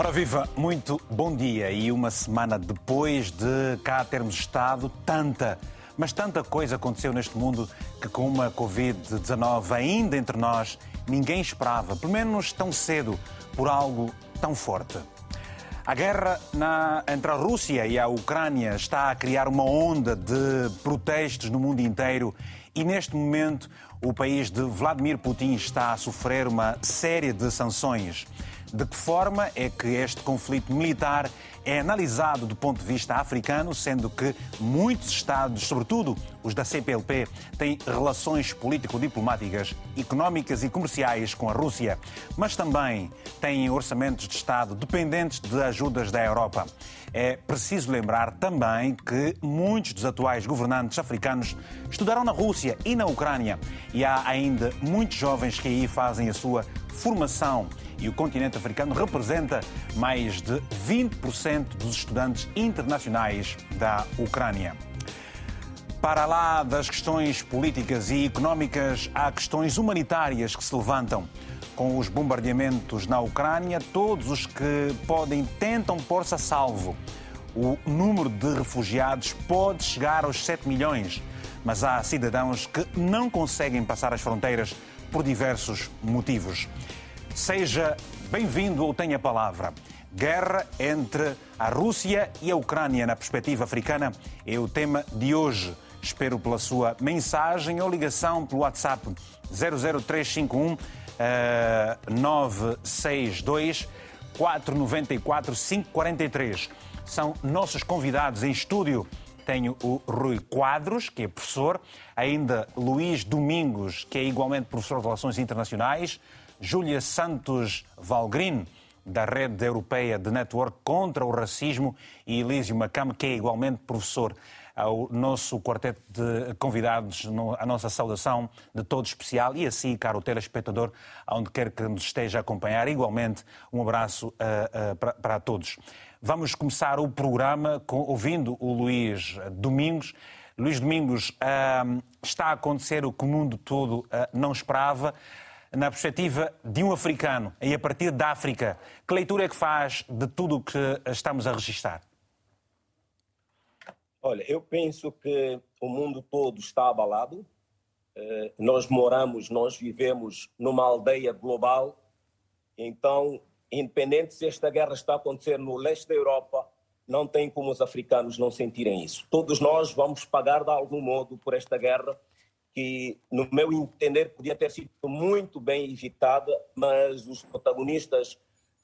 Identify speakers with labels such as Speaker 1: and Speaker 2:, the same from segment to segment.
Speaker 1: Ora viva, muito bom dia e uma semana depois de cá termos estado, tanta, mas tanta coisa aconteceu neste mundo que com uma Covid-19 ainda entre nós, ninguém esperava, pelo menos tão cedo, por algo tão forte. A guerra na, entre a Rússia e a Ucrânia está a criar uma onda de protestos no mundo inteiro e neste momento o país de Vladimir Putin está a sofrer uma série de sanções. De que forma é que este conflito militar é analisado do ponto de vista africano, sendo que muitos Estados, sobretudo os da CPLP, têm relações político-diplomáticas, económicas e comerciais com a Rússia, mas também têm orçamentos de Estado dependentes de ajudas da Europa. É preciso lembrar também que muitos dos atuais governantes africanos estudaram na Rússia e na Ucrânia e há ainda muitos jovens que aí fazem a sua formação e o continente africano representa mais de 20% dos estudantes internacionais da Ucrânia. Para lá das questões políticas e económicas, há questões humanitárias que se levantam. Com os bombardeamentos na Ucrânia, todos os que podem tentam pôr-se a salvo. O número de refugiados pode chegar aos 7 milhões, mas há cidadãos que não conseguem passar as fronteiras por diversos motivos. Seja bem-vindo ou tenha palavra. Guerra entre a Rússia e a Ucrânia na perspectiva africana é o tema de hoje. Espero pela sua mensagem ou ligação pelo WhatsApp 00351 uh, 962 494 543. São nossos convidados em estúdio. Tenho o Rui Quadros, que é professor, ainda Luís Domingos, que é igualmente professor de Relações Internacionais, Júlia Santos Valgrin, da Rede Europeia de Network contra o Racismo, e Elísio Macam, que é igualmente professor. Ao nosso quarteto de convidados, a nossa saudação de todo especial e assim, caro telespectador, aonde quer que nos esteja a acompanhar, igualmente um abraço uh, uh, para, todos. Vamos começar o programa com, ouvindo o Luís Domingos. Luís Domingos, uh, está a acontecer o que o mundo todo não esperava na perspectiva de um africano e a partir da África, que leitura é que faz de tudo o que estamos a registrar?
Speaker 2: Olha, eu penso que o mundo todo está abalado. Eh, nós moramos, nós vivemos numa aldeia global. Então, independente se esta guerra está a acontecer no leste da Europa, não tem como os africanos não sentirem isso. Todos nós vamos pagar de algum modo por esta guerra que, no meu entender, podia ter sido muito bem evitada, mas os protagonistas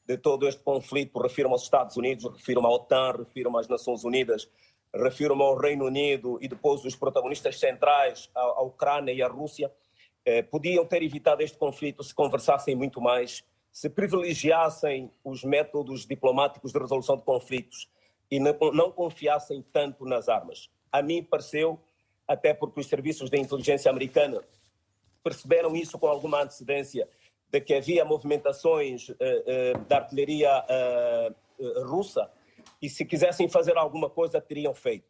Speaker 2: de todo este conflito, refiro aos Estados Unidos, refiro à OTAN, refiro às Nações Unidas, refiro ao Reino Unido e depois os protagonistas centrais, a, Ucrânia e a Rússia, eh, podiam ter evitado este conflito se conversassem muito mais, se privilegiassem os métodos diplomáticos de resolução de conflitos e não, não confiassem tanto nas armas. A mim pareceu até porque os serviços de inteligência americana perceberam isso com alguma antecedência, de que havia movimentações uh, uh, da artilharia uh, russa e se quisessem fazer alguma coisa teriam feito.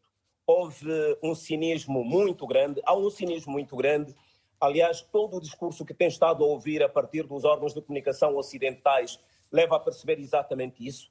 Speaker 2: Houve um cinismo muito grande, há um cinismo muito grande. Aliás, todo o discurso que tem estado a ouvir a partir dos órgãos de comunicação ocidentais leva a perceber exatamente isso.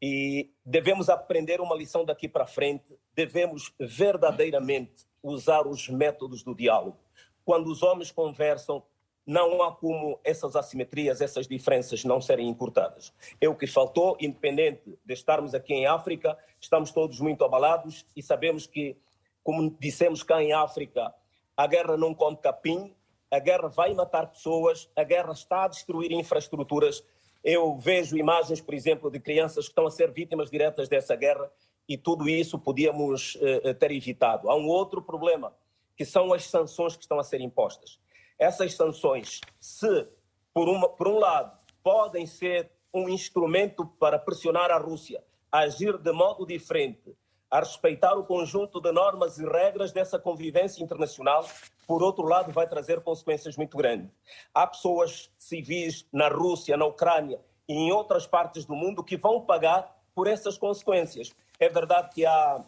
Speaker 2: E devemos aprender uma lição daqui para frente, devemos verdadeiramente usar os métodos do diálogo. Quando os homens conversam, não há como essas assimetrias, essas diferenças não serem encurtadas. É o que faltou, independente de estarmos aqui em África, estamos todos muito abalados e sabemos que, como dissemos cá em África, a guerra não come capim, a guerra vai matar pessoas, a guerra está a destruir infraestruturas. Eu vejo imagens, por exemplo, de crianças que estão a ser vítimas diretas dessa guerra e tudo isso podíamos uh, ter evitado. Há um outro problema, que são as sanções que estão a ser impostas. Essas sanções, se, por, uma, por um lado, podem ser um instrumento para pressionar a Rússia a agir de modo diferente, a respeitar o conjunto de normas e regras dessa convivência internacional, por outro lado, vai trazer consequências muito grandes. Há pessoas civis na Rússia, na Ucrânia e em outras partes do mundo que vão pagar por essas consequências. É verdade que há,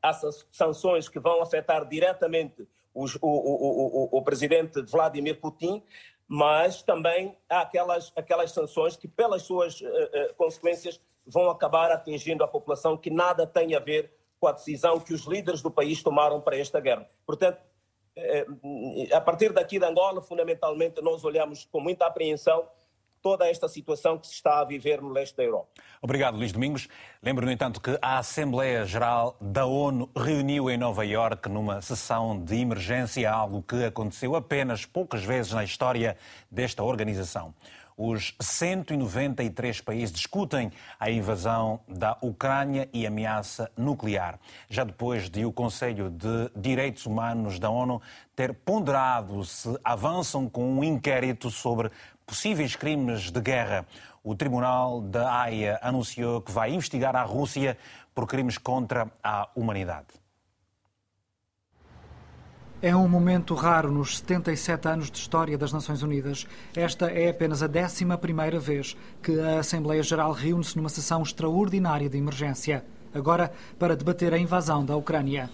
Speaker 2: há sanções que vão afetar diretamente os, o, o, o, o, presidente Vladimir Putin,
Speaker 3: mas também há aquelas, aquelas sanções que, pelas suas uh, uh, consequências, vão acabar atingindo a população que nada tem a ver com a decisão que os líderes do país tomaram para esta guerra. Portanto, a partir daqui da Angola, fundamentalmente, nós olhamos com muita apreensão toda esta situação que se está a viver no leste da Europa.
Speaker 1: Obrigado, Luís Domingos. Lembro, no entanto, que a Assembleia Geral da ONU reuniu em Nova Iorque numa sessão de emergência, algo que aconteceu apenas poucas vezes na história desta organização. Os 193 países discutem a invasão da Ucrânia e ameaça nuclear. Já depois de o Conselho de Direitos Humanos da ONU ter ponderado se avançam com um inquérito sobre possíveis crimes de guerra. O Tribunal da Haia anunciou que vai investigar a Rússia por crimes contra a humanidade.
Speaker 4: É um momento raro nos 77 anos de história das Nações Unidas. Esta é apenas a 11 vez que a Assembleia Geral reúne-se numa sessão extraordinária de emergência, agora para debater a invasão da Ucrânia.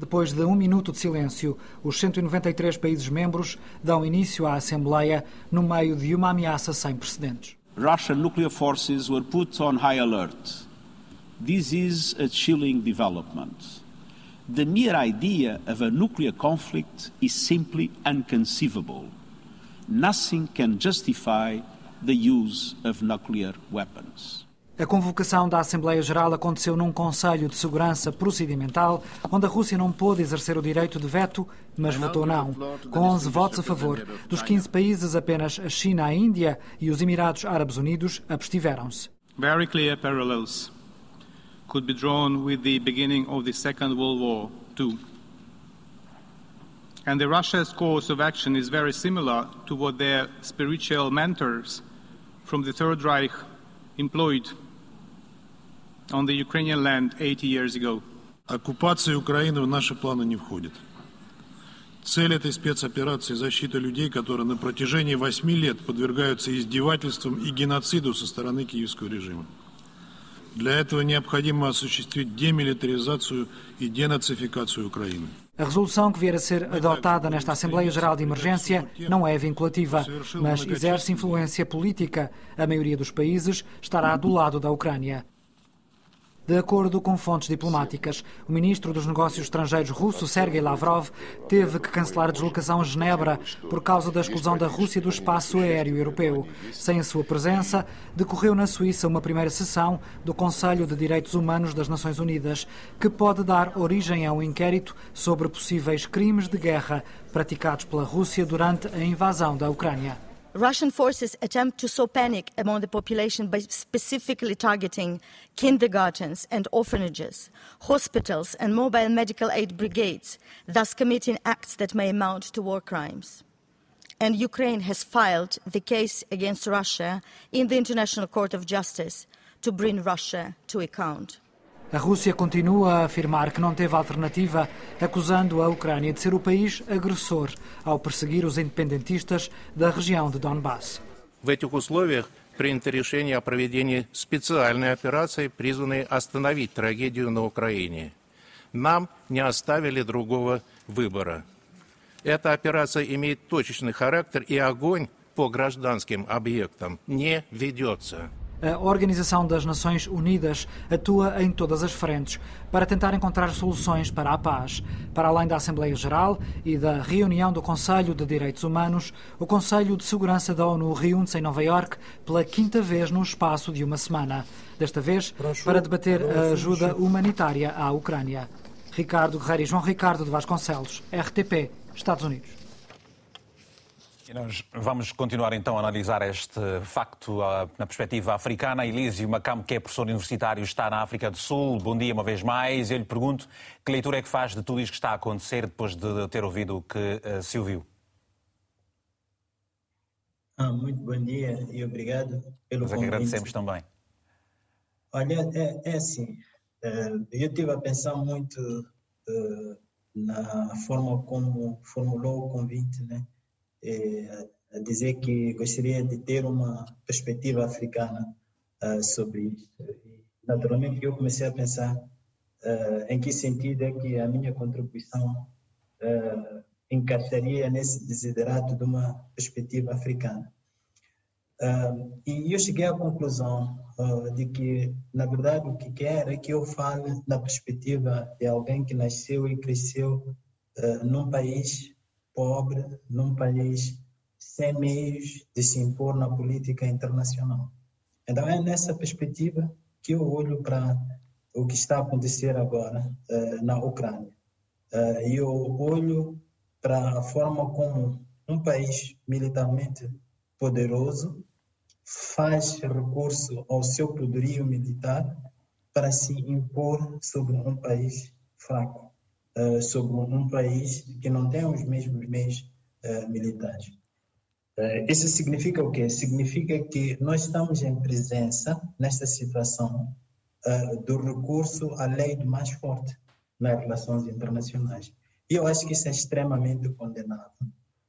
Speaker 4: Depois de um minuto de silêncio, os 193 países membros dão início à Assembleia no meio de uma ameaça sem precedentes.
Speaker 5: Russian nuclear forces were put on high alert. This is a chilling development. The mere idea of a nuclear conflict is simply inconceivable. Nothing can justify the use of nuclear weapons.
Speaker 4: A convocação da Assembleia Geral aconteceu num Conselho de Segurança Procedimental, onde a Rússia não pôde exercer o direito de veto, mas votou não. Com 11 votos a favor. Dos 15 países, apenas a China, a Índia e os Emirados Árabes Unidos abstiveram-se.
Speaker 6: Very clear parallels could be drawn with the beginning of the Second World War too. And the Russia's course of action is very similar to what their spiritual mentors from the Third Reich employed on the Ukrainian land 80 years ago.
Speaker 7: Оккупация Украины в наши планы не входит. Цель этой спецоперации – защита людей, которые на протяжении восьми лет подвергаются издевательствам и геноциду со стороны киевского режима. Для этого необходимо осуществить демилитаризацию и денацификацию Украины.
Speaker 4: A resolução que vier a ser adotada nesta Assembleia Geral de Emergência não é vinculativa, mas exerce influência política. A maioria dos países estará do lado da Ucrânia. De acordo com fontes diplomáticas, o ministro dos Negócios Estrangeiros russo, Sergei Lavrov, teve que cancelar a deslocação a Genebra por causa da exclusão da Rússia do espaço aéreo europeu. Sem a sua presença, decorreu na Suíça uma primeira sessão do Conselho de Direitos Humanos das Nações Unidas, que pode dar origem a um inquérito sobre possíveis crimes de guerra praticados pela Rússia durante a invasão da Ucrânia.
Speaker 8: Russian forces attempt to sow panic among the population by specifically targeting kindergartens and orphanages, hospitals and mobile medical aid brigades, thus committing acts that may amount to war crimes. And Ukraine has filed the case against Russia in the International Court of Justice to bring Russia to account.
Speaker 4: A Rússia continua a afirmar que não teve alternativa, acusando a Ucrânia de ser o país agressor ao perseguir os independentistas da região de Donbass.
Speaker 9: В этих условиях принято решение о проведении специальной операции, призванной остановить трагедию на Украине. Нам не оставили другого выбора. Эта операция имеет точечный характер, и огонь по гражданским объектам не ведется.
Speaker 4: A Organização das Nações Unidas atua em todas as frentes para tentar encontrar soluções para a paz. Para além da Assembleia Geral e da reunião do Conselho de Direitos Humanos, o Conselho de Segurança da ONU reúne-se em Nova Iorque pela quinta vez no espaço de uma semana. Desta vez, para debater a ajuda humanitária à Ucrânia. Ricardo Guerreiro e João Ricardo de Vasconcelos, RTP, Estados Unidos.
Speaker 1: Nós vamos continuar então a analisar este facto ah, na perspectiva africana. Elísio Macamo, que é professor universitário, está na África do Sul. Bom dia uma vez mais. Eu lhe pergunto que leitura é que faz de tudo isto que está a acontecer depois de ter ouvido o que uh, se ouviu.
Speaker 10: Ah, muito bom dia e obrigado pelo
Speaker 1: Nós é que agradecemos também.
Speaker 10: Olha, é, é assim, é, eu estive a pensar muito é, na forma como formulou o convite, né? É, a dizer que gostaria de ter uma perspectiva africana uh, sobre isso. Naturalmente, eu comecei a pensar uh, em que sentido é que a minha contribuição uh, encaixaria nesse desiderato de uma perspectiva africana. Uh, e eu cheguei à conclusão uh, de que, na verdade, o que quer é que eu fale na perspectiva de alguém que nasceu e cresceu uh, num país pobre, num país sem meios de se impor na política internacional. Então, é nessa perspectiva que eu olho para o que está a acontecer agora na Ucrânia. E eu olho para a forma como um país militarmente poderoso faz recurso ao seu poderio militar para se impor sobre um país fraco, uh, sobre um país que não tem os mesmos meios uh, militares. Uh, isso significa o quê? Significa que nós estamos em presença, nesta situação, do recurso à lei do mais forte nas relações internacionais. E eu acho que isso é extremamente condenável.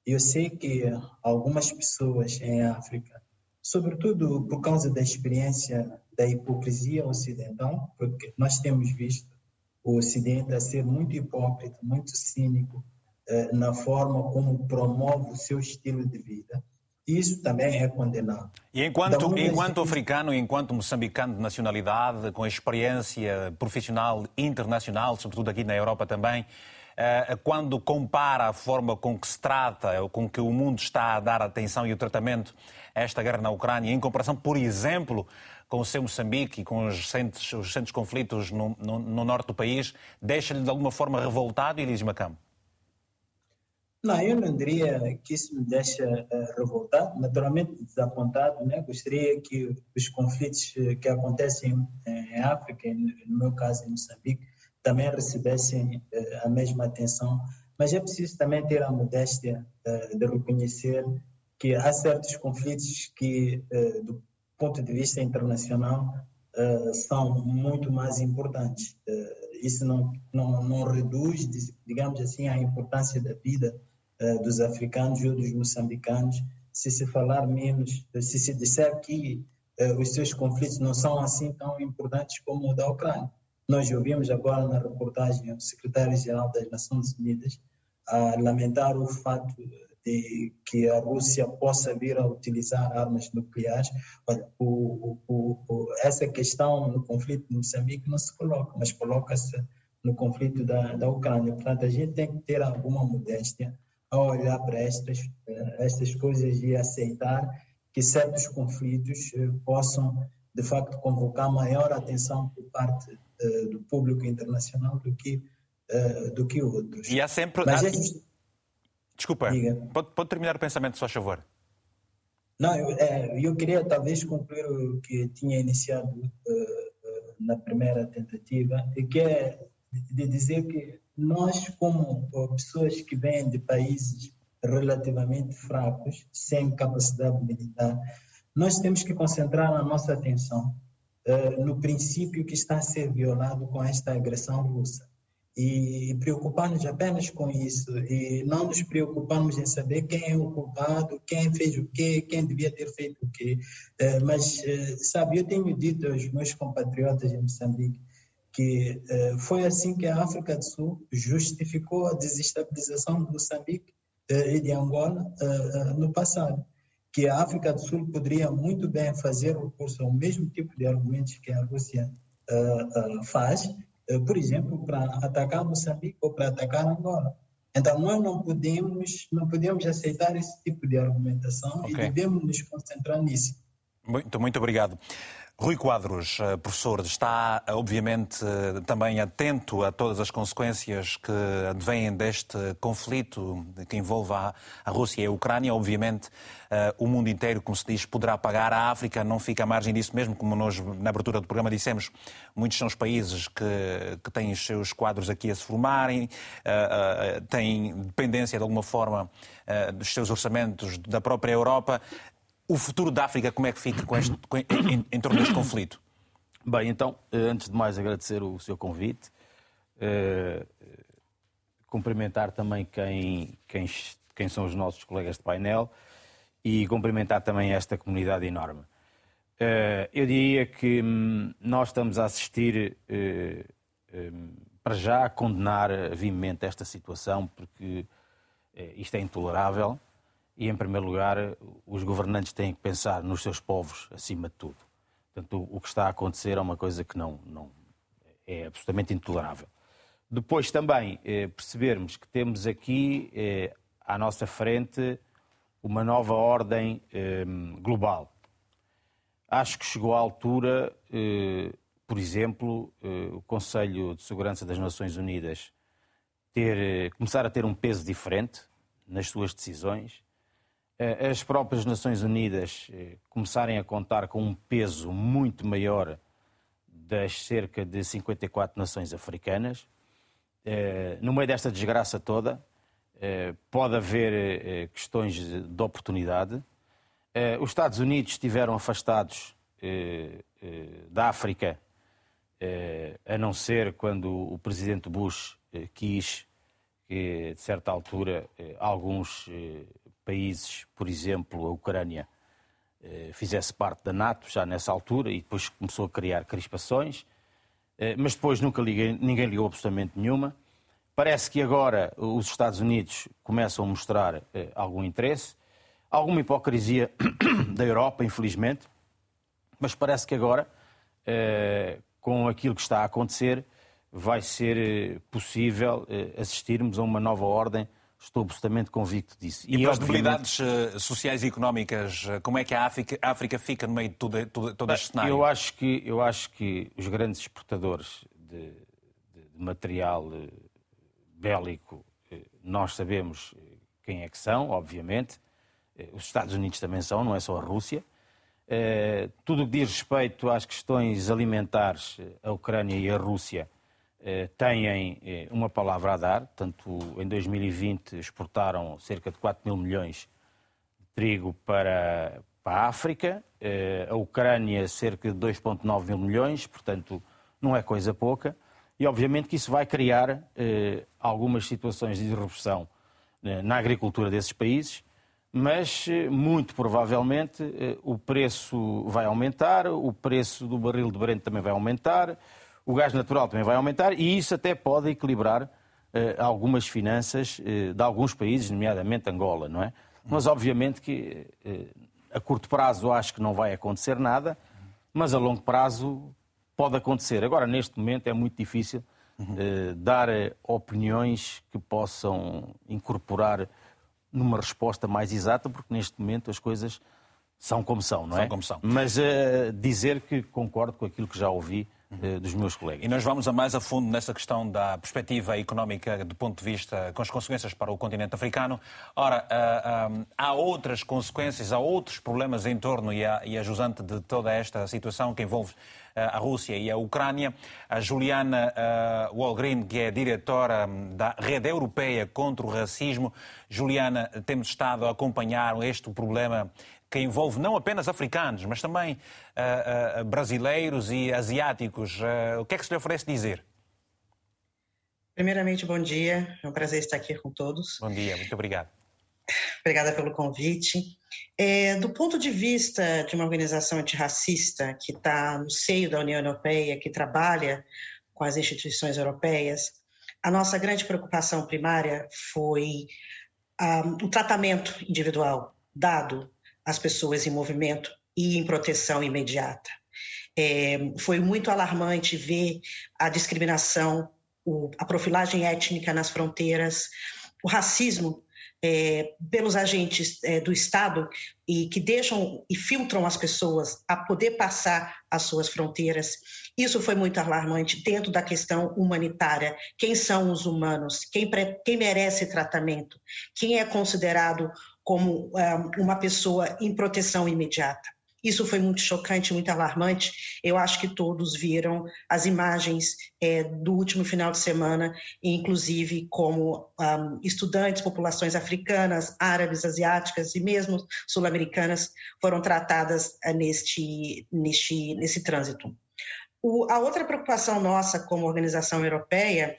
Speaker 10: Eu sei que algumas pessoas em África sobretudo por causa da experiência da hipocrisia ocidental, porque nós temos visto o Ocidente a ser muito hipócrita, muito cínico eh, na forma como promove o seu estilo de vida. Isso também é condenado.
Speaker 1: E enquanto, enquanto africano, enquanto moçambicano de nacionalidade, com experiência profissional internacional, sobretudo aqui na Europa também, eh, quando compara a forma com que se trata, ou com que o mundo está a dar atenção e o tratamento esta guerra na Ucrânia, em comparação, por exemplo, com o seu Moçambique e com os recentes, os recentes conflitos no, no, no, norte do país, deixa-lhe de alguma forma revoltado, Elise Macam?
Speaker 10: Não, eu não diria que isso me deixa uh, revoltado, naturalmente desapontado. Né? Gostaria que os conflitos eh, que acontecem em África, no meu caso em Moçambique, também recebessem a mesma atenção. Mas é preciso também ter a modéstia de reconhecer que há certos conflitos que, ponto de vista internacional, uh, são muito mais importantes. Uh, isso não, não, não reduz, digamos assim, a importância da vida dos africanos ou dos moçambicanos se se falar menos, se se disser que os seus conflitos não são assim tão importantes como o da Ucrânia. Nós ouvimos agora na reportagem o secretário-geral das Nações Unidas a lamentar o fato de que a Rússia possa vir a utilizar armas nucleares. Olha, o, o, o, essa questão no conflito de Moçambique não se coloca, mas coloca-se no conflito da, da Ucrânia. Portanto, a gente tem que ter alguma modéstia ao olhar para estas, eh, estas coisas e aceitar que certos conflitos eh, possam, de facto, convocar maior atenção por parte uh, do público internacional do que, do que outros.
Speaker 1: E há sempre. Mas há... Desculpa, pode, pode, terminar o pensamento, só favor.
Speaker 10: Não, eu, é, eu, queria talvez concluir o que tinha iniciado uh, uh, na primeira tentativa, e que é de dizer que nós, como pessoas que vêm de países relativamente fracos, sem capacidade militar, nós temos que concentrar a nossa atenção uh, no princípio que está a ser violado com esta agressão russa e preocupar-nos apenas com isso e não nos preocuparmos em saber quem é o culpado, quem fez o quê, quem devia ter feito o quê. É, mas, é, sabe, eu tenho dito aos meus compatriotas em Moçambique que é, foi assim que a África do Sul justificou a desestabilização de Moçambique e de Angola no passado. Que a África do Sul poderia muito bem fazer recurso ao mesmo tipo de argumentos que a Rússia faz, por exemplo, para atacar Moçambique ou para atacar Angola. Então, nós não podemos, não podemos aceitar esse tipo de argumentação okay. e devemos nos concentrar nisso.
Speaker 1: Muito, muito obrigado. Rui Quadros, eh, professor, está eh, obviamente eh, também atento a todas as consequências que advêm deste conflito que envolve a, Rússia e a Ucrânia. Obviamente, o mundo inteiro, como se diz, poderá pagar. A África não fica à margem disso mesmo, como nós na abertura do programa dissemos. Muitos são os países que, que têm os seus quadros aqui a se formarem, têm dependência de alguma forma dos seus orçamentos da própria Europa. O futuro da África, como é que fica com este, com, em, em, torno deste conflito?
Speaker 11: Bem, então, eh, antes de mais agradecer o seu convite, uh, cumprimentar também quem, quem, quem são os nossos colegas de painel e cumprimentar também esta comunidade enorme. Uh, eu diria que hum, nós estamos a assistir, uh, um, para já, a condenar vivamente esta situação, porque isto é intolerável e, em primeiro lugar, os governantes têm que pensar nos seus povos acima de tudo. Portanto, o que está a acontecer é uma coisa que não, não é absolutamente intolerável. Depois também eh, percebermos que temos aqui eh, à nossa frente uma nova ordem eh, global. Acho que chegou à altura, eh, por exemplo, eh, o Conselho de Segurança das Nações Unidas ter, eh, começar a ter um peso diferente nas suas decisões, as próprias Nações Unidas começarem a contar com um peso muito maior das cerca de 54 nações africanas. No meio desta desgraça toda, pode haver questões de oportunidade. Os Estados Unidos estiveram afastados da África, a não ser quando o presidente Bush quis que, de certa altura, alguns países, por exemplo, a Ucrânia, fizesse parte da NATO já nessa altura e depois começou a criar crispações, mas depois nunca liguei, ninguém ligou absolutamente nenhuma. Parece que agora os Estados Unidos começam a mostrar algum interesse, alguma hipocrisia da Europa, infelizmente, mas parece que agora, com aquilo que está a acontecer, vai ser possível assistirmos a uma nova ordem Estou absolutamente convicto disso.
Speaker 1: E, e para as debilidades sociais e económicas, como é que a África, a África fica no meio de todo, todo, todo este cenário?
Speaker 11: Eu acho, que, eu acho que os grandes exportadores de, de, de material bélico, nós sabemos quem é que são, obviamente. Os Estados Unidos também são, não é só a Rússia. Tudo o que diz respeito às questões alimentares, a Ucrânia e a Rússia têm uma palavra a dar. Tanto em 2020 exportaram cerca de 4 mil milhões de trigo para, para a África, a Ucrânia cerca de 2,9 mil milhões, portanto não é coisa pouca. E obviamente que isso vai criar algumas situações de disrupção na agricultura desses países, mas muito provavelmente o preço vai aumentar, o preço do barril de Brent também vai aumentar, o gás natural também vai aumentar e isso até pode equilibrar uh, algumas finanças uh, de alguns países, nomeadamente Angola, não é? Mas obviamente que uh, a curto prazo acho que não vai acontecer nada, mas a longo prazo pode acontecer. Agora, neste momento, é muito difícil dar opiniões que possam incorporar numa resposta mais exata, porque neste momento as coisas são como são, não é?
Speaker 1: São como são.
Speaker 11: Mas dizer que concordo com aquilo que já ouvi dos meus colegas.
Speaker 1: E nós vamos a mais a fundo nessa questão da perspectiva económica do ponto de vista com as consequências para o continente africano. Ora, há outras consequências, há outros problemas em torno e a, e a jusante de toda esta situação que envolve a Rússia e a Ucrânia. A Juliana uh, Walgreen, que é diretora da Rede Europeia contra o Racismo. Juliana, temos estado a acompanhar este problema que envolve não apenas africanos, mas também uh, uh, brasileiros e asiáticos. Uh, o que é que se lhe oferece dizer?
Speaker 12: Primeiramente, bom dia. É um prazer estar aqui com todos.
Speaker 1: Bom dia, muito obrigado.
Speaker 12: Obrigada pelo convite. É, do ponto de vista de uma organização antirracista que está no seio da União Europeia, que trabalha com as instituições europeias, a nossa grande preocupação primária foi um, o tratamento individual dado as pessoas em movimento e em proteção imediata. É, foi muito alarmante ver a discriminação, o, a profilagem étnica nas fronteiras, o racismo é, pelos agentes é, do Estado e que deixam e filtram as pessoas a poder passar as suas fronteiras. Isso foi muito alarmante dentro da questão humanitária. Quem são os humanos? Quem, quem merece tratamento? Quem é considerado como é, uma pessoa em proteção imediata. Isso foi muito chocante, muito alarmante. Eu acho que todos viram as imagens é, do último final de semana, inclusive como um, estudantes, populações africanas, árabes, asiáticas e mesmo sul-americanas foram tratadas uh, neste, neste, nesse trânsito. O, a outra preocupação nossa como organização europeia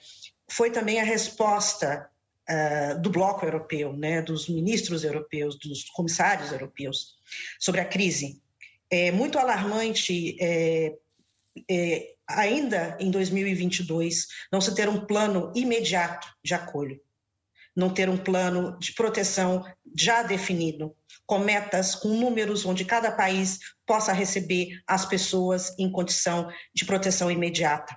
Speaker 12: foi também a resposta uh, do bloco europeu, né, dos ministros europeus, dos comissários europeus, sobre a crise. É muito alarmante, é, é, ainda em 2022, não se ter um plano imediato de acolho. não ter um plano de proteção já definido, com metas, com números onde cada país possa receber as pessoas em condição de proteção imediata.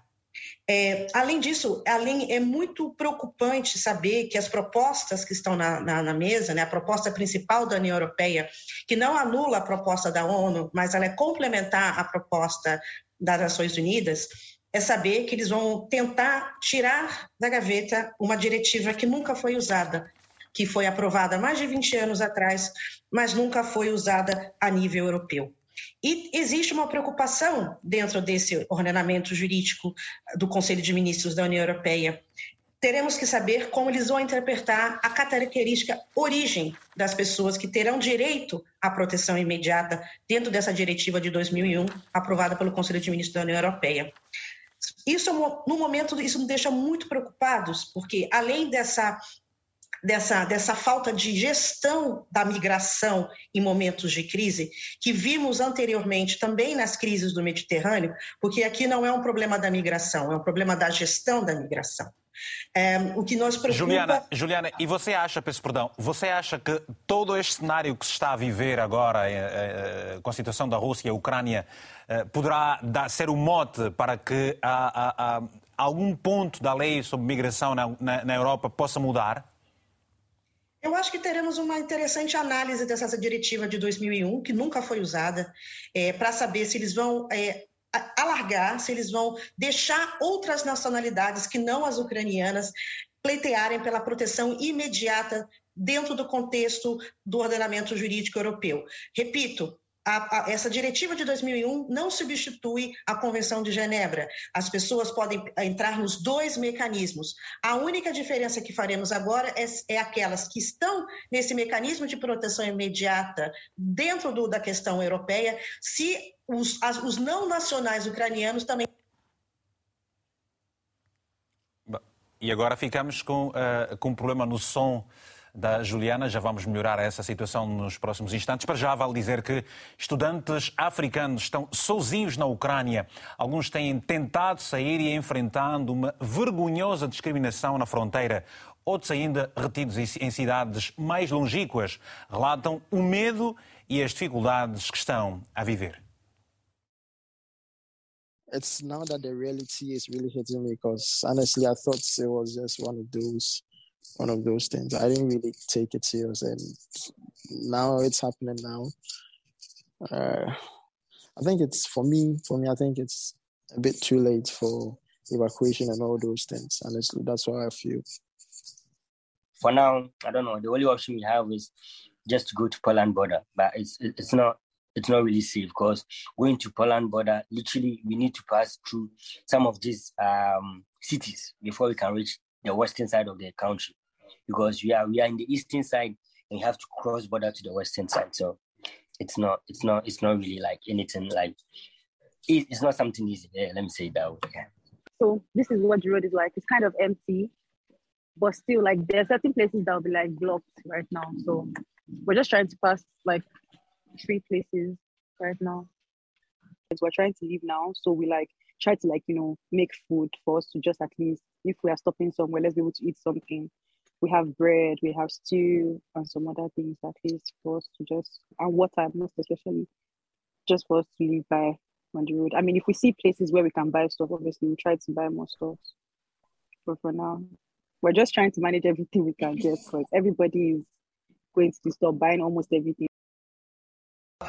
Speaker 12: É, além disso, além, é muito preocupante saber que as propostas que estão na, na, na, mesa, né, a proposta principal da União Europeia, que não anula a proposta da ONU, mas ela é complementar à proposta das Nações Unidas, é saber que eles vão tentar tirar da gaveta uma diretiva que nunca foi usada, que foi aprovada mais de 20 anos atrás, mas nunca foi usada a nível europeu. E existe uma preocupação dentro desse ordenamento jurídico do Conselho de Ministros da União Europeia. Teremos que saber como eles vão interpretar a característica origem das pessoas que terão direito à proteção imediata dentro dessa diretiva de 2001, aprovada pelo Conselho de Ministros da União Europeia. Isso, no momento, isso nos deixa muito preocupados, porque além dessa dessa, dessa falta de gestão da migração em momentos de crise, que vimos anteriormente também nas crises do Mediterrâneo, porque aqui não é um problema da migração, é um problema da gestão da migração. É, o que nós preocupa...
Speaker 1: Juliana, Juliana, e você acha, peço perdão, você acha que todo este cenário que se está a viver agora é, é, com a situação da Rússia e a Ucrânia poderá dar, ser o mote para que a, a, a, algum ponto da lei sobre migração na, na, na Europa possa mudar?
Speaker 12: Eu acho que teremos uma interessante análise dessa diretiva de 2001, que nunca foi usada, é, para saber se eles vão é, alargar, se eles vão deixar outras nacionalidades que não as ucranianas pleitearem pela proteção imediata dentro do contexto do ordenamento jurídico europeu. Repito, a, a, essa diretiva de 2001 não substitui a Convenção de Genebra. As pessoas podem entrar nos dois mecanismos. A única diferença que faremos agora é, é aquelas que estão nesse mecanismo de proteção imediata dentro do, da questão europeia, se os, as, os não nacionais ucranianos também.
Speaker 1: E agora ficamos com, uh, com um problema no som da Juliana. Já vamos melhorar essa situação nos próximos instantes. Para já, vale dizer que estudantes africanos estão sozinhos na Ucrânia. Alguns têm tentado sair e enfrentando uma vergonhosa discriminação na fronteira. Outros ainda retidos em cidades mais longínquas relatam o medo e as dificuldades que estão a viver.
Speaker 13: It's now that the reality is really hitting me because honestly I thought it was just one of those one of those things. I didn't really take it serious, and now it's happening now. Uh, I think it's for me. For me, I think it's a bit too late for evacuation and all those things. Honestly, that's what I feel.
Speaker 14: For now, I don't know. The only option we have is just to go to Poland border, but it's it's not it's not really safe because going to Poland border, literally, we need to pass through some of these um, cities before we can reach the western side of the country because we are we are in the eastern side and you have to cross border to the western side. So it's not it's not it's not really like anything like it, it's not something easy. Yeah, let me say that way. Yeah.
Speaker 15: So this is what the road is like. It's kind of empty, but still like there are certain places that will be like blocked right now. So we're just trying to pass like three places right now. We're trying to leave now, so we like try to like you know make food for us to just at least if we are stopping somewhere, let's be able to eat something. We have bread, we have stew, and some other things at least for us to just and water most especially, just for us to live by on the road. I mean, if we see places where we can buy stuff, obviously we try to buy more stuff. But for now, we're just trying to manage everything we can get because everybody is going to stop buying almost everything.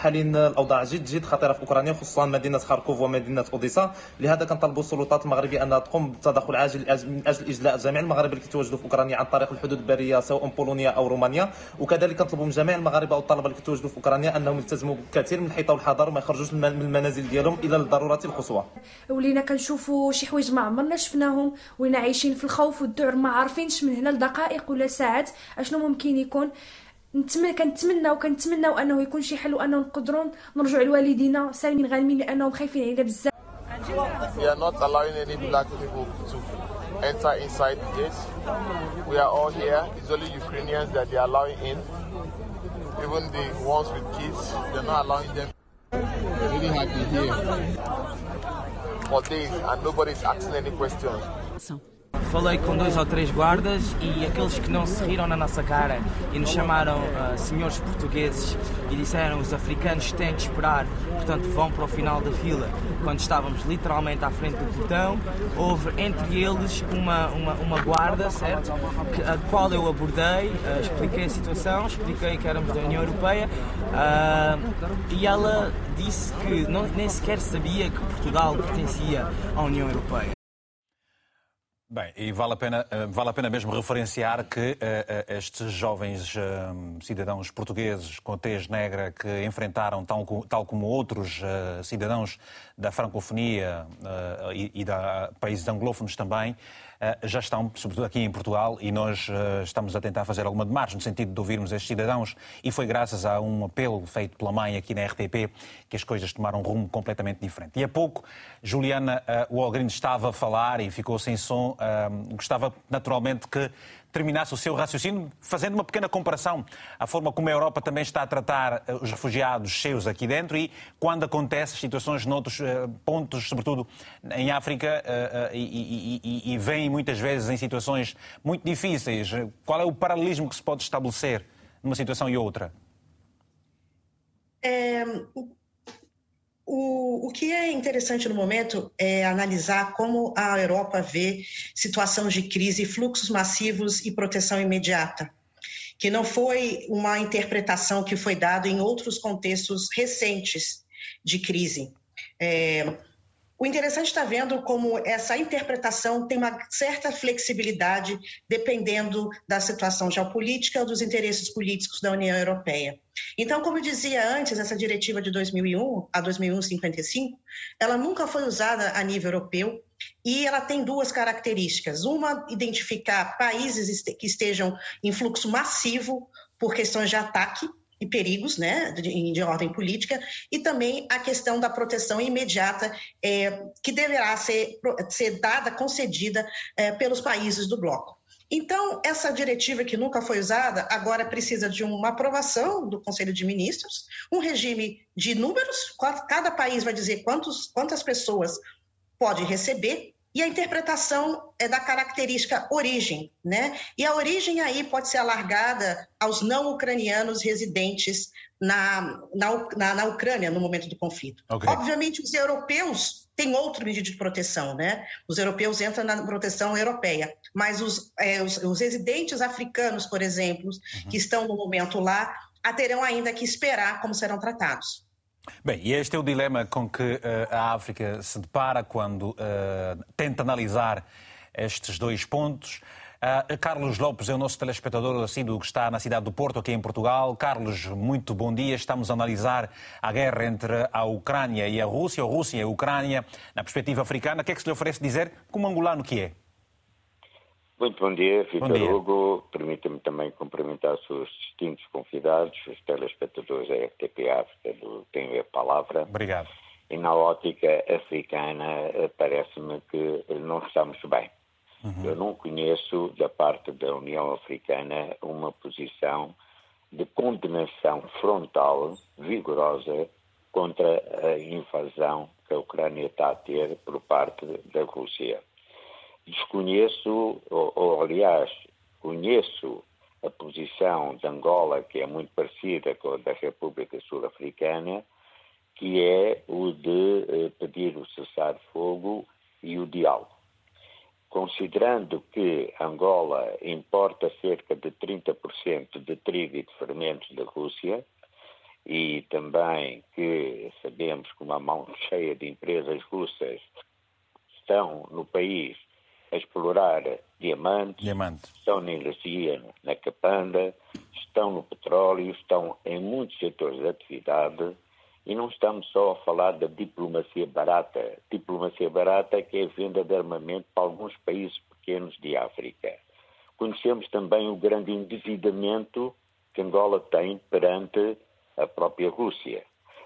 Speaker 16: حاليا الأوضاع جد جد خطيرة في أوكرانيا خصوصا مدينة خاركوف ومدينة أوديسا. لهذا كنطلبوا السلطات المغربية انها تقوم بالتدخل عاجل من أجل إجلاء جميع المغاربة اللي كيتواجدوا في أوكرانيا عن طريق الحدود البرية سواء بولونيا أو رومانيا. وكذلك كنطلبوا من جميع المغاربة والطلبه اللي كيتواجدوا في أوكرانيا أنهم يلتزموا بكثير من الحيطة والحذر وما يخرجوش من المنازل ديالهم الا للضرورات القصوى
Speaker 17: ولينا كنشوفوا شي حوايج ما عمرنا شفناهم ولينا عايشين في الخوف والذعر ما عارفينش من هنا لدقائق ولا ساعات أشنو ممكن يكون. نتمنى كنتمنى وكنتمناو انه يكون شي حل وانه نقدروا نرجعوا لوالدينا سالمين غانمين لانهم خايفين علينا بزاف
Speaker 18: We are not allowing any black people to enter inside the gate. We are all here. It's only Ukrainians that they are allowing in. Even the ones with kids, they're not allowing them. Really happy here for days and nobody's asking any questions.
Speaker 19: Falei com dois ou três guardas e aqueles que não se riram na nossa cara e nos chamaram uh, senhores portugueses e disseram os africanos têm de esperar, portanto vão para o final da fila. Quando estávamos literalmente à frente do portão, houve entre eles uma, uma, uma guarda, certo? Que, a qual eu abordei, uh, expliquei a situação, expliquei que éramos da União Europeia uh, e ela disse que não, nem sequer sabia que Portugal pertencia à União Europeia.
Speaker 1: Bem, e vale a pena, eh, vale a pena mesmo referenciar que uh, estes jovens uh, cidadãos portugueses com tez negra que enfrentaram, tal, tal como outros uh, cidadãos da francofonia e, e da países anglófonos também, já estão, sobretudo aqui em Portugal, e nós eh, estamos a tentar fazer alguma demarche no sentido de ouvirmos estes cidadãos, e foi graças a um apelo feito pela mãe aqui na RTP que as coisas tomaram um rumo completamente diferente. E há pouco, Juliana Walgreen estava a falar e ficou sem som, gostava naturalmente que terminasse o seu raciocínio fazendo uma pequena comparação à forma como a Europa também está a tratar eh, os refugiados seus aqui dentro e quando acontecem situações noutros eh, pontos, sobretudo em África, eh, e, e, e vêm muitas vezes em situações muito difíceis. Qual é o paralelismo que se pode estabelecer numa situação e outra?
Speaker 12: É, o que é interessante no momento é analisar como a Europa vê situação de crise, fluxos massivos e proteção imediata, que não foi uma interpretação que foi dada em outros contextos recentes de crise. É, o interessante está vendo como essa interpretação tem uma certa flexibilidade dependendo da situação geopolítica ou dos interesses políticos da União Europeia. Então, como eu dizia antes, essa diretiva de 2001 a 2055, ela nunca foi usada a nível europeu e ela tem duas características. Uma, identificar países que estejam em fluxo massivo por questões de ataque e perigos né, de, de, ordem política, e também a questão da proteção imediata, é, que deverá ser, ser dada, concedida é, pelos países do bloco. Então, essa diretiva que nunca foi usada, agora precisa de uma aprovação do Conselho de Ministros, um regime de números, cada país vai dizer quantos, quantas pessoas pode receber, e a interpretação é da característica origem, né? E a origem aí pode ser alargada aos não ucranianos residentes na, na, na, na Ucrânia no momento do conflito. Okay. Obviamente, os europeus têm outro medida de proteção, né? Os europeus entram na proteção europeia, mas os, é, os, os residentes africanos, por exemplo, uhum. que estão no momento lá, terão ainda que esperar como serão tratados.
Speaker 1: Bem, e este é o dilema com que uh, a África se depara quando uh, tenta analisar estes dois pontos. Uh, Carlos Lopes é o nosso telespectador assíduo que está na cidade do Porto, aqui em Portugal. Carlos, muito bom dia. Estamos a analisar a guerra entre a Ucrânia e a Rússia, ou Rússia e a Ucrânia, na perspectiva africana. O que é que se lhe oferece dizer como angolano que é?
Speaker 20: Muito bom dia, Vitor Hugo. Permita-me também cumprimentar os seus distintos convidados, os telespectadores da RTP África, do Tenho a Palavra.
Speaker 1: Obrigado.
Speaker 20: E na ótica africana, eh, parece-me que não estamos bem. Uhum. Eu não conheço, da parte da União Africana, uma posição de condenação frontal, vigorosa, contra a invasão que a Ucrânia está a ter por parte da Rússia. Desconheço, ou, ou aliás, conheço a posição de Angola, que é muito parecida com a da República Sul-Africana, que é o de eh, pedir o cessar-fogo e o diálogo. Considerando que Angola importa cerca de 30% de trigo e de fermentos da Rússia, e também que sabemos que uma mão cheia de empresas russas estão no país a explorar diamantes,
Speaker 1: Diamante.
Speaker 20: estão na energia, na capanda, estão no petróleo, estão em muitos setores de atividade e não estamos só a falar da diplomacia barata. Diplomacia barata que é a venda de armamento para alguns países pequenos de África. Conhecemos também o grande endividamento que Angola tem perante a própria Rússia.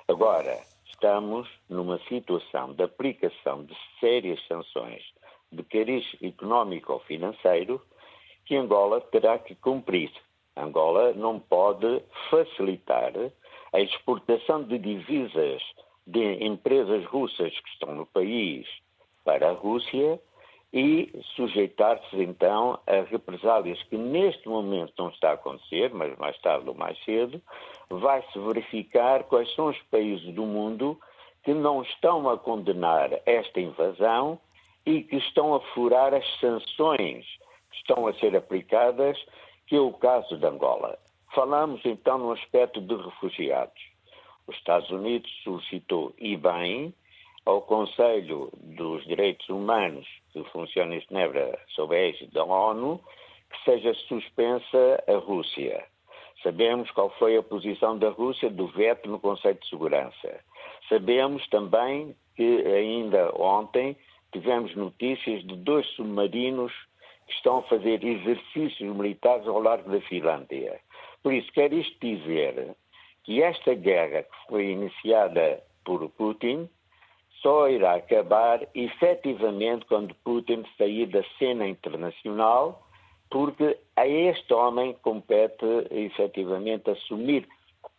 Speaker 20: Agora, estamos numa situação de aplicação de sérias sanções de cariz económico ou financeiro que Angola terá que cumprir. Angola não pode facilitar a exportação de divisas de empresas russas que estão no país para a Rússia e sujeitar-se então a represálias que neste momento não está a acontecer, mas mais tarde ou mais cedo, vai-se verificar quais são os países do mundo que não estão a condenar esta invasão e que estão a furar as sanções que estão a ser aplicadas, que é o caso de Angola. Falamos então no aspecto de refugiados. Os Estados Unidos solicitou, e bem, ao Conselho dos Direitos Humanos, que funciona em Genebra sob a égide da ONU, que seja suspensa a Rússia. Sabemos qual foi a posição da Rússia do veto no Conselho de Segurança. Sabemos também que ainda ontem tivemos notícias de dois submarinos que estão a fazer exercícios militares ao largo da Finlândia. Por isso, quer isto dizer que esta guerra que foi iniciada por Putin só irá acabar efetivamente quando Putin sair da cena internacional, porque a este homem compete efetivamente assumir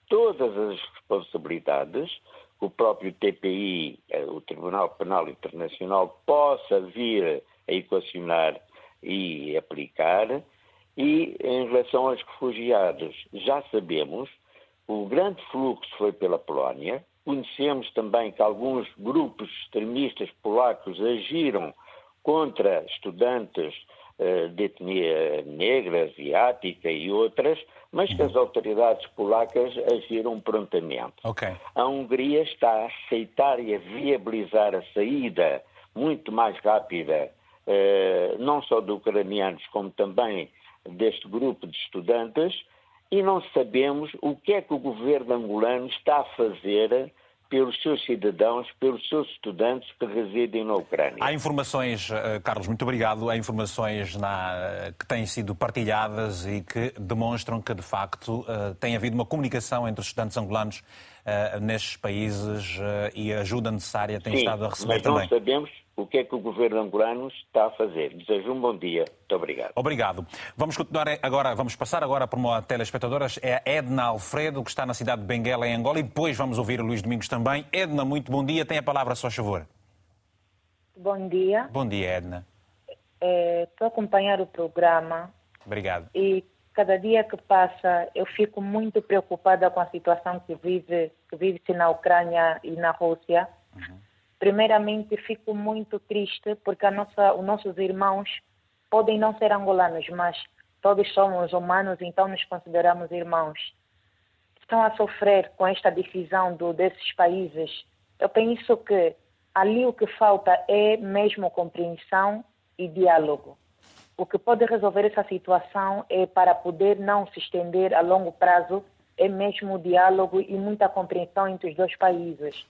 Speaker 20: todas as responsabilidades que o próprio TPI, eh, o Tribunal Penal Internacional, possa vir a equacionar e aplicar. E em relação aos refugiados, já sabemos o grande fluxo foi pela Polónia. Conhecemos também que alguns grupos extremistas polacos agiram contra estudantes uh, de etnia negra, asiática e outras, mas que as autoridades polacas agiram prontamente.
Speaker 1: Okay.
Speaker 20: A Hungria está a aceitar e a viabilizar a saída muito mais rápida, uh, não só de ucranianos, como também deste grupo de estudantes, e não sabemos o que é que o governo angolano está a fazer pelos seus cidadãos, pelos seus estudantes que residem na Ucrânia.
Speaker 1: Há informações, eh, Carlos, muito obrigado, há informações na, que têm sido partilhadas e que demonstram que, de facto, eh, tem havido uma comunicação entre os estudantes angolanos nestes países e a ajuda necessária tem
Speaker 20: Sim,
Speaker 1: estado a receber
Speaker 20: mas
Speaker 1: também.
Speaker 20: não sabemos o que é que o governo angolano está a fazer. Desejo um bom dia. Muito obrigado.
Speaker 1: Obrigado. Vamos continuar agora, vamos passar agora para uma telespectadora, é a Edna Alfredo, que está na cidade de Benguela, em Angola, e depois vamos ouvir o Luís Domingos também. Edna, muito bom dia. Tem a palavra, a sua favor.
Speaker 21: Bom dia.
Speaker 1: Bom dia, Edna.
Speaker 21: Estou a acompanhar o programa.
Speaker 1: Obrigado.
Speaker 21: E cada dia que passa eu fico muito preocupada com a situação que vive que vive-se na Ucrânia e na Rússia. Uhum. Primeiramente fico muito triste porque nossa, os nossos irmãos podem não ser angolanos, mas todos somos humanos, então nos consideramos irmãos. Estão a sofrer com esta decisão do, desses países. Eu penso que ali o que falta é mesmo compreensão e diálogo. O que pode resolver essa situação é para poder não se estender a longo prazo é mesmo o diálogo e muita compreensão entre os dois países.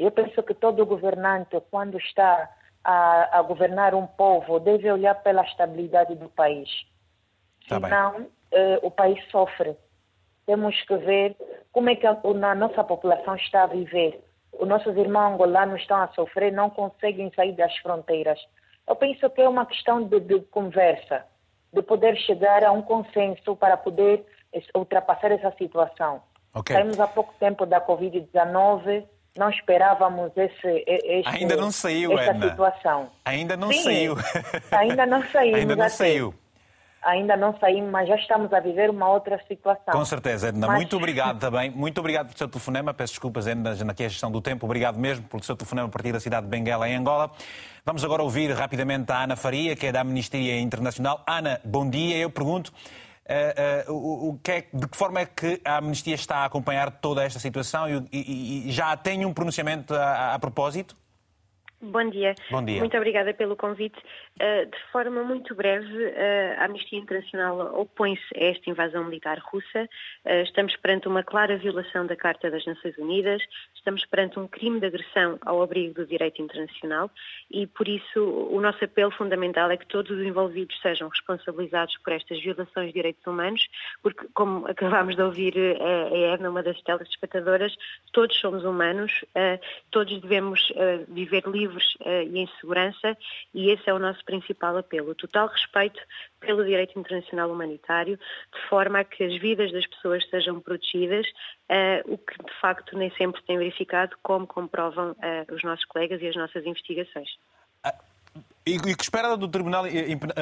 Speaker 21: Eu penso que todo governante, quando está a, a governar um povo, deve olhar pela estabilidade do país.
Speaker 1: Tá
Speaker 21: Senão, eh, o país sofre. Temos que ver como é que a, a nossa população está a viver. Os nossos irmãos angolanos estão a sofrer, não conseguem sair das fronteiras. Eu penso que é uma questão de, de conversa, de poder chegar a um consenso para poder ultrapassar essa situação.
Speaker 1: Okay.
Speaker 21: Saímos há pouco tempo da Covid-19, não esperávamos esse, este,
Speaker 1: ainda não saiu,
Speaker 21: essa
Speaker 1: Edna.
Speaker 21: situação.
Speaker 1: Ainda não
Speaker 21: Sim,
Speaker 1: saiu.
Speaker 21: Ainda não saímos.
Speaker 1: ainda não saiu.
Speaker 21: Ainda não saímos, mas já estamos a viver uma outra situação.
Speaker 1: Com certeza, Edna.
Speaker 21: Mas-
Speaker 1: Muito obrigado também. Muito obrigado pelo seu telefonema. Peço desculpas, Edna, na questão do tempo. Obrigado mesmo pelo seu telefonema a partir da cidade de Benguela, em Angola. Vamos agora ouvir rapidamente a Ana Faria, que é da Amnistia Internacional. Ana, bom dia. Eu pergunto. Eh, eh, o, o que é- de que forma é que a Amnistia está a acompanhar toda esta situação e, e- e já tem um pronunciamento a, a propósito?
Speaker 22: Bom dia.
Speaker 1: Bom dia.
Speaker 22: Muito obrigada pelo convite. Uh, de forma muito breve, uh, a Amnistia Internacional opõe-se a esta invasão militar russa. Uh, estamos perante uma clara violação da Carta das Nações Unidas, estamos perante um crime de agressão ao abrigo do direito internacional. E, por isso, o nosso apelo fundamental é que todos os envolvidos sejam responsabilizados por estas violações de direitos humanos, porque, como acabámos de ouvir a Edna, uma das telespectadoras, todos somos humanos, todos devemos viver livres e em segurança. E esse é o nosso principal apelo. O total respeito pelo direito internacional humanitário, de forma a que as vidas das pessoas sejam protegidas, uh, o que de facto nem sempre tem verificado, como comprovam uh, os nossos colegas e as nossas investigações.
Speaker 1: E, e que espera do Tribunal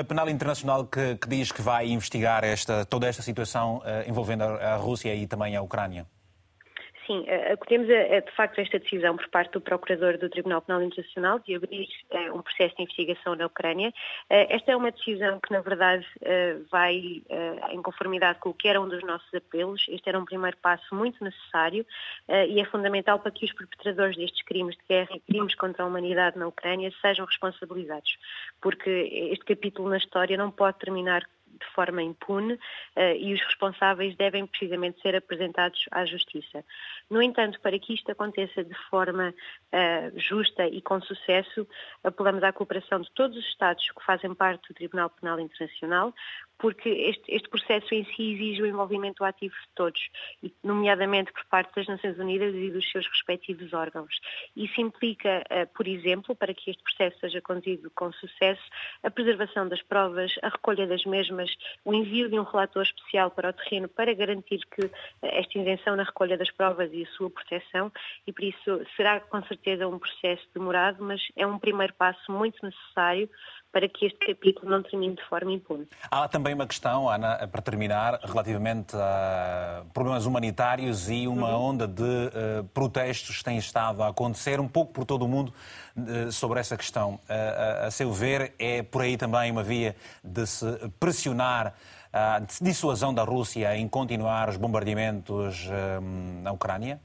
Speaker 1: Penal Internacional que, que diz que vai investigar esta, toda esta situação uh, envolvendo a, a Rússia e também a Ucrânia?
Speaker 22: Sim, eh, acolhemos eh, de facto esta decisão por parte do Procurador do Tribunal Penal Internacional de abrir eh, um processo de investigação na Ucrânia. Esta é uma decisão que, na verdade, vai em conformidade com o que era um dos nossos apelos. Este era um primeiro passo muito necessário e é fundamental para que os perpetradores destes crimes de guerra e crimes contra a humanidade na Ucrânia sejam responsabilizados, porque este capítulo na história não pode terminar de forma impune uh, e os responsáveis devem precisamente ser apresentados à Justiça. No entanto, para que isto aconteça de forma uh, justa e com sucesso, apelamos à cooperação de todos os Estados que fazem parte do Tribunal Penal Internacional, porque este, este, processo em si exige o envolvimento ativo de todos, nomeadamente por parte das Nações Unidas e dos seus respectivos órgãos. Isso implica, eh, por exemplo, para que este processo seja conduzido com sucesso, a preservação das provas, a recolha das mesmas, o envio de um relator especial para o terreno para garantir que eh, esta isenção na recolha das provas e a sua proteção, e por isso será com certeza um processo demorado, mas é um primeiro passo muito necessário para que este capítulo não termine de forma impune.
Speaker 1: Há também uma questão, Ana, para terminar, relativamente a problemas humanitários e uma uhum. onda de uh, protestos que têm estado a acontecer um pouco por todo o mundo uh, sobre essa questão. Uh, a seu ver, é por aí também uma via de se pressionar a dissuasão da Rússia em continuar os bombardeamentos na Ucrânia?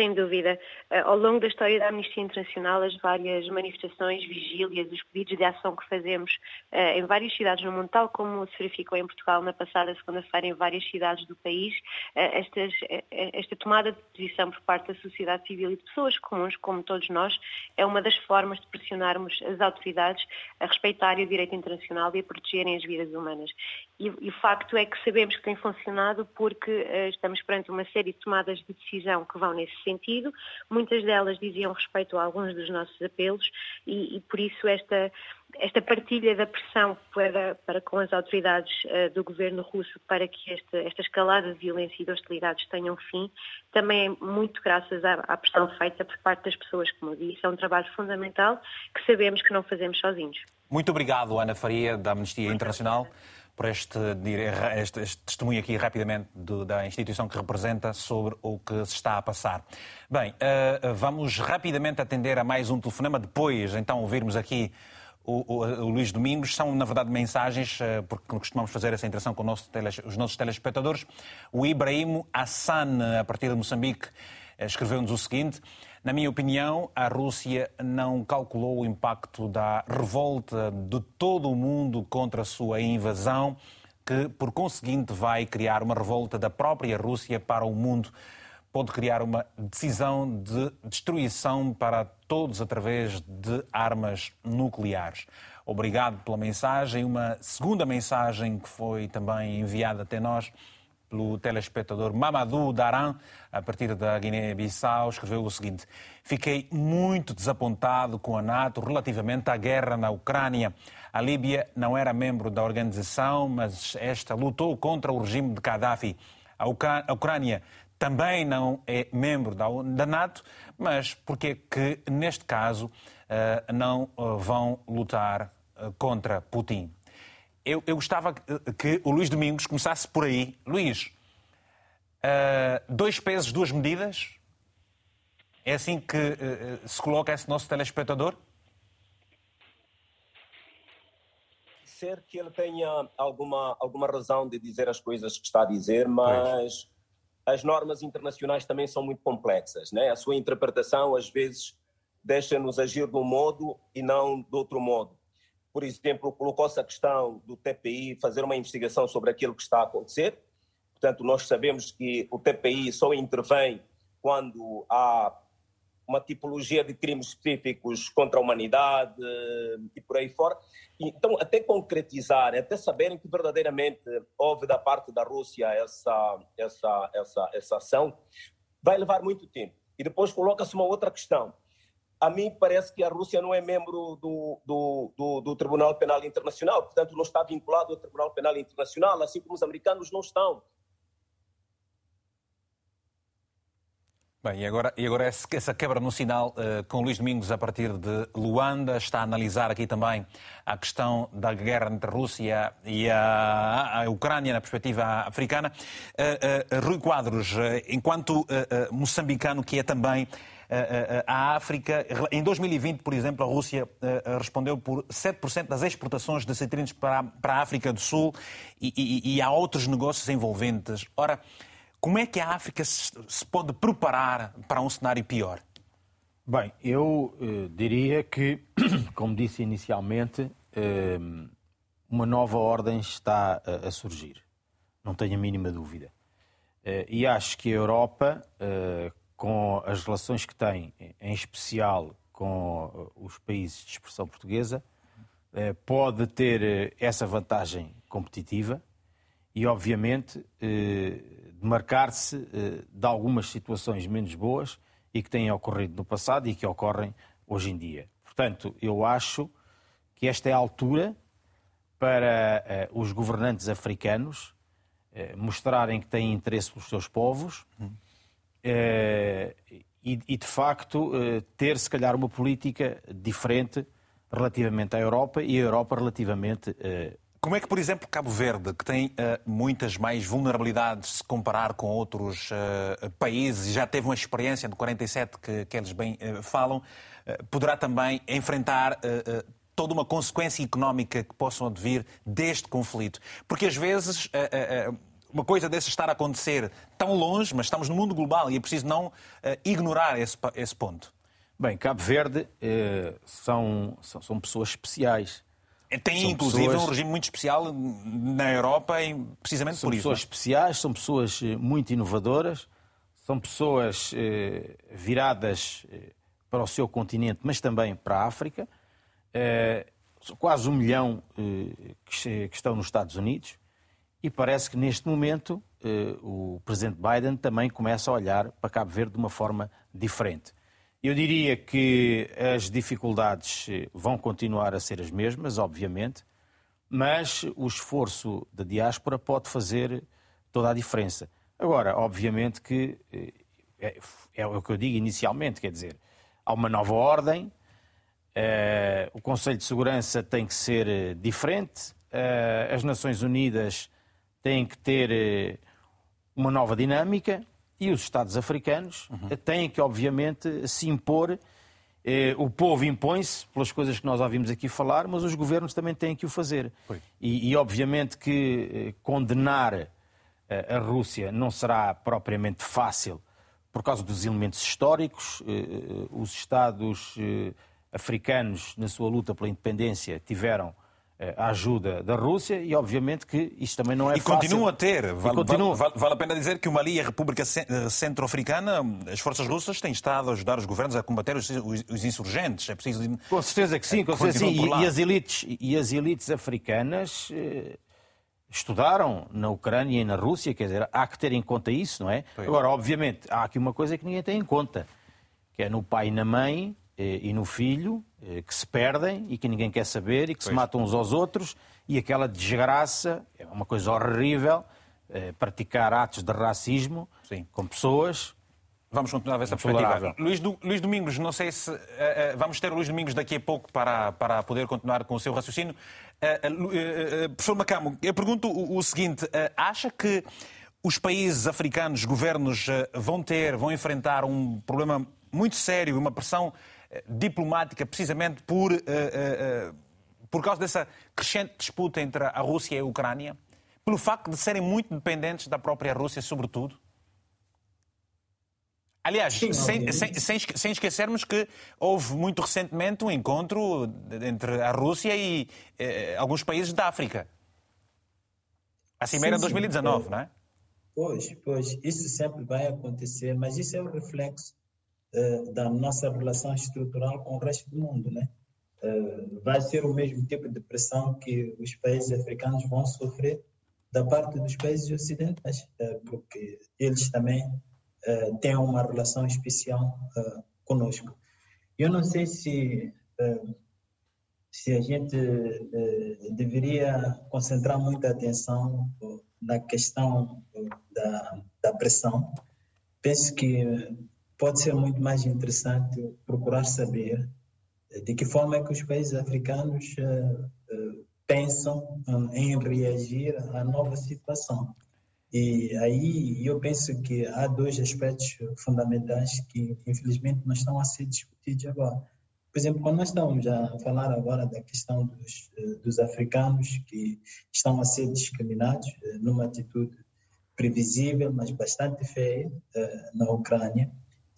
Speaker 22: Sem dúvida. Eh, ao longo da história da Amnistia Internacional, as várias manifestações, vigílias, os pedidos de ação que fazemos eh, em várias cidades no mundo, tal como se verificou em Portugal na passada segunda-feira em várias cidades do país, eh, estas, esta tomada de posição por parte da sociedade civil e de pessoas comuns, como todos nós, é uma das formas de pressionarmos as autoridades a respeitarem o direito internacional e a protegerem as vidas humanas. E, e o facto é que sabemos que tem funcionado porque estamos perante uma série de tomadas de decisão que vão nesse sentido. Muitas delas diziam respeito a alguns dos nossos apelos e, e por isso esta, esta partilha da pressão para, para com as autoridades uh, do governo russo para que esta, esta escalada de violência e de hostilidades tenham fim, também é muito graças à, à pressão feita por parte das pessoas, como eu disse. É um trabalho fundamental que sabemos que não fazemos sozinhos.
Speaker 1: Muito obrigado, Ana Faria, da Amnistia Internacional por este, este, este testemunho aqui rapidamente da instituição que representa sobre o que se está a passar. Bem, uh, vamos rapidamente atender a mais um telefonema, depois então ouvirmos aqui o, o, o, Luís Domingos. São, na verdade, mensagens, uh, porque costumamos fazer essa interação com nosso teles, os nossos telespectadores. O Ibrahim Hassan, a partir de Moçambique, uh, escreveu-nos o seguinte. Na minha opinião, a Rússia não calculou o impacto da revolta de todo o mundo contra a sua invasão, que, por conseguinte, vai criar uma revolta da própria Rússia para o mundo. Pode criar uma decisão de destruição para todos através de armas nucleares. Obrigado pela mensagem. Uma segunda mensagem que foi também enviada até nós pelo telespectador Mamadou Daran, a partir da Guiné-Bissau, escreveu o seguinte: Fiquei muito desapontado com a NATO relativamente à guerra na Ucrânia. A Líbia não era membro da organização, mas esta lutou contra o regime de Gaddafi. A Ucrânia também não é membro da NATO, mas porque que, neste caso, eh, não eh, vão lutar eh, contra Putin? Eu, eu gostava que o Luís Domingos começasse por aí. Luís, uh, dois pesos, duas medidas? É assim que uh, se coloca esse nosso telespectador?
Speaker 2: Ser que ele tenha alguma, alguma razão de dizer as coisas que está a dizer, mas pois. as normas internacionais também são muito complexas. Né? A sua interpretação, às vezes, deixa-nos agir de um modo e não de outro modo por exemplo, colocou-se a questão do TPI fazer uma investigação sobre aquilo que está a acontecer. Portanto, nós sabemos que o TPI só intervém quando há uma tipologia de crimes específicos contra a humanidade e por aí fora. Então, até concretizar, até saberem que verdadeiramente houve da parte da Rússia essa, essa, essa, essa ação, vai levar muito tempo. E depois coloca-se uma outra questão a mim parece que a Rússia não é membro do, do, do, do, Tribunal Penal Internacional, portanto não está vinculado ao Tribunal Penal Internacional, assim como os americanos não estão.
Speaker 1: Bem, e agora, e agora essa quebra no sinal uh, com Luís Domingos a partir de Luanda está a analisar aqui também a questão da guerra entre a Rússia e a, a Ucrânia na perspectiva africana. Uh, uh, Rui Quadros, enquanto moçambicano que é também a África, em 2020, por exemplo, a Rússia respondeu por 7% das exportações de citrinos para, para a África do Sul e, há outros negócios envolventes. Ora, como é que a África se pode preparar para um cenário pior?
Speaker 11: Bem, eu eh, diria que, como disse inicialmente, eh, uma nova ordem está a, surgir. Não tenho a mínima dúvida. Eh, e acho que a Europa, eh, com as relações que tem, em especial com eh, os países de expressão portuguesa, eh, pode ter essa vantagem competitiva e, obviamente, demarcar-se eh, de algumas situações menos boas e que têm ocorrido no passado e que ocorrem hoje em dia. Portanto, eu acho que esta é a altura para eh, os governantes africanos eh, mostrarem que têm interesse pelos seus povos e, de facto, ter, se calhar, uma política diferente relativamente à Europa e a Europa relativamente
Speaker 1: como é que, por exemplo, Cabo Verde, que tem muitas mais vulnerabilidades se comparar com outros países e já teve uma experiência de 47 que, que eles bem falam, poderá também enfrentar toda uma consequência económica que possam advir deste conflito? Porque às vezes uma coisa desse estar a acontecer tão longe, mas estamos no mundo global e é preciso não ignorar esse, esse ponto.
Speaker 11: Bem, Cabo Verde são, são, são pessoas especiais
Speaker 1: tem, são inclusive, pessoas... um regime muito especial na Europa, precisamente
Speaker 11: são
Speaker 1: por isso.
Speaker 11: São pessoas
Speaker 1: é?
Speaker 11: especiais, são pessoas eh, muito inovadoras, são pessoas eh, viradas eh, para o seu continente, mas também para a África. Eh, quase um milhão eh, que, que, estão nos Estados Unidos. E parece que neste momento eh, o presidente Biden também começa a olhar para Cabo Verde de uma forma diferente. Eu diria que as dificuldades eh, vão continuar a ser as mesmas, obviamente, mas o esforço da diáspora pode fazer toda a diferença. Agora, obviamente que eh, é, é o que eu digo inicialmente, quer dizer, há uma nova ordem, eh, o Conselho de Segurança tem que ser diferente, as Nações Unidas têm que ter uma nova dinâmica e os Estados africanos uhum. têm que, obviamente, se impor. Eh, o povo impõe-se pelas coisas que nós ouvimos aqui falar, mas os governos também têm que o fazer. E, e, obviamente, que eh, condenar eh, a Rússia não será propriamente fácil por causa dos elementos históricos. Eh, eh, os Estados eh, africanos, na sua luta pela independência, tiveram eh, a ajuda da Rússia e, obviamente, que isto também não é
Speaker 1: e
Speaker 11: fácil.
Speaker 1: E continuam a ter. Vale, continua. vale, vale, a pena dizer que o Mali e a República eh, Centro-Africana, as forças russas têm estado a ajudar os governos a combater os, os, os insurgentes. É preciso.
Speaker 11: Com certeza que sim, com certeza sim. E, e, as elites, e as elites africanas. Eh, estudaram na Ucrânia e na Rússia, quer dizer, há que ter em conta isso, não é? Agora, obviamente, há aqui uma coisa que ninguém tem em conta, que é no pai e na mãe eh, e no filho eh, que se perdem e que ninguém quer saber e que pois. se matam uns aos outros e aquela desgraça, é uma coisa horrível, eh, praticar atos de racismo Sim. com pessoas.
Speaker 1: Vamos continuar a ver essa perspectiva. Luís, Luís, Domingos, não sei se. Uh, uh, vamos ter o Luís Domingos daqui a pouco para, para poder continuar com o seu raciocínio. Uh, professor Macamo, eu pergunto o, o seguinte: acha que os países africanos, governos, vão ter, vão enfrentar um problema muito sério, uma pressão diplomática precisamente por, uh, uh, por causa dessa crescente disputa entre a Rússia e a Ucrânia? Pelo facto de serem muito dependentes da própria Rússia, sobretudo? Aliás, Sim, sem, sem, sem, esquecermos que houve muito recentemente um encontro entre a Rússia e eh, alguns países da África. A Cimeira sim, 2019, sim. não é?
Speaker 10: Pois, pois, isso sempre vai acontecer, mas isso é o reflexo da nossa relação estrutural com o resto do mundo, né? Uh, vai ser o mesmo tipo de pressão que os países africanos vão sofrer da parte dos países ocidentais, uh, porque eles também têm uma relação especial conosco. Eu não sei se se a gente deveria concentrar muita atenção na questão da, da pressão. Penso que pode ser muito mais interessante procurar saber de que forma é que os países africanos pensam em reagir à nova situação. E aí eu penso que há dois aspectos fundamentais que, infelizmente, não estão a ser discutidos agora. Por exemplo, quando nós estamos a falar agora da questão dos, dos africanos que estão a ser discriminados numa atitude previsível, mas bastante feia, na Ucrânia,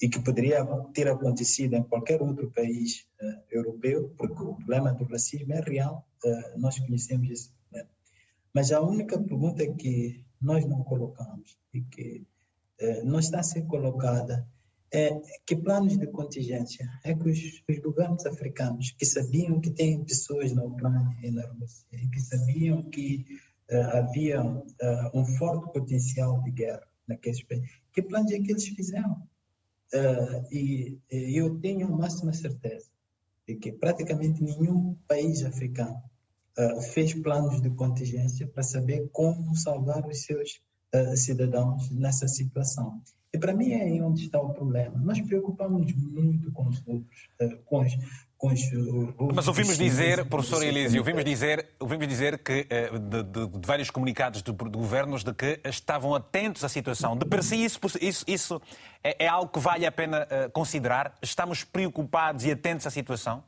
Speaker 10: e que poderia ter acontecido em qualquer outro país europeu, porque o problema do racismo é real, nós conhecemos esse problema. Mas a única pergunta que nós não colocamos e que eh, não está a ser colocada é que planos de contingência é que os, os governos africanos que sabiam que tem pessoas na Ucrânia e na Rússia e que sabiam que havia um forte potencial de guerra naqueles países, que planos é que eles fizeram? E eu tenho a máxima certeza de que praticamente nenhum país africano uh, fez planos de contingência para saber como salvar os seus uh, cidadãos nessa situação. E para mim é aí onde está o problema. Nós preocupamos muito com os outros, uh, com os, com os
Speaker 1: Mas ouvimos dizer, professor Elísio, ouvimos dizer, ouvimos dizer que de, de, de vários comunicados de, de, governos de que estavam atentos à situação. De per si, isso, isso, isso é, é algo que vale a pena considerar? Estamos preocupados e atentos à situação?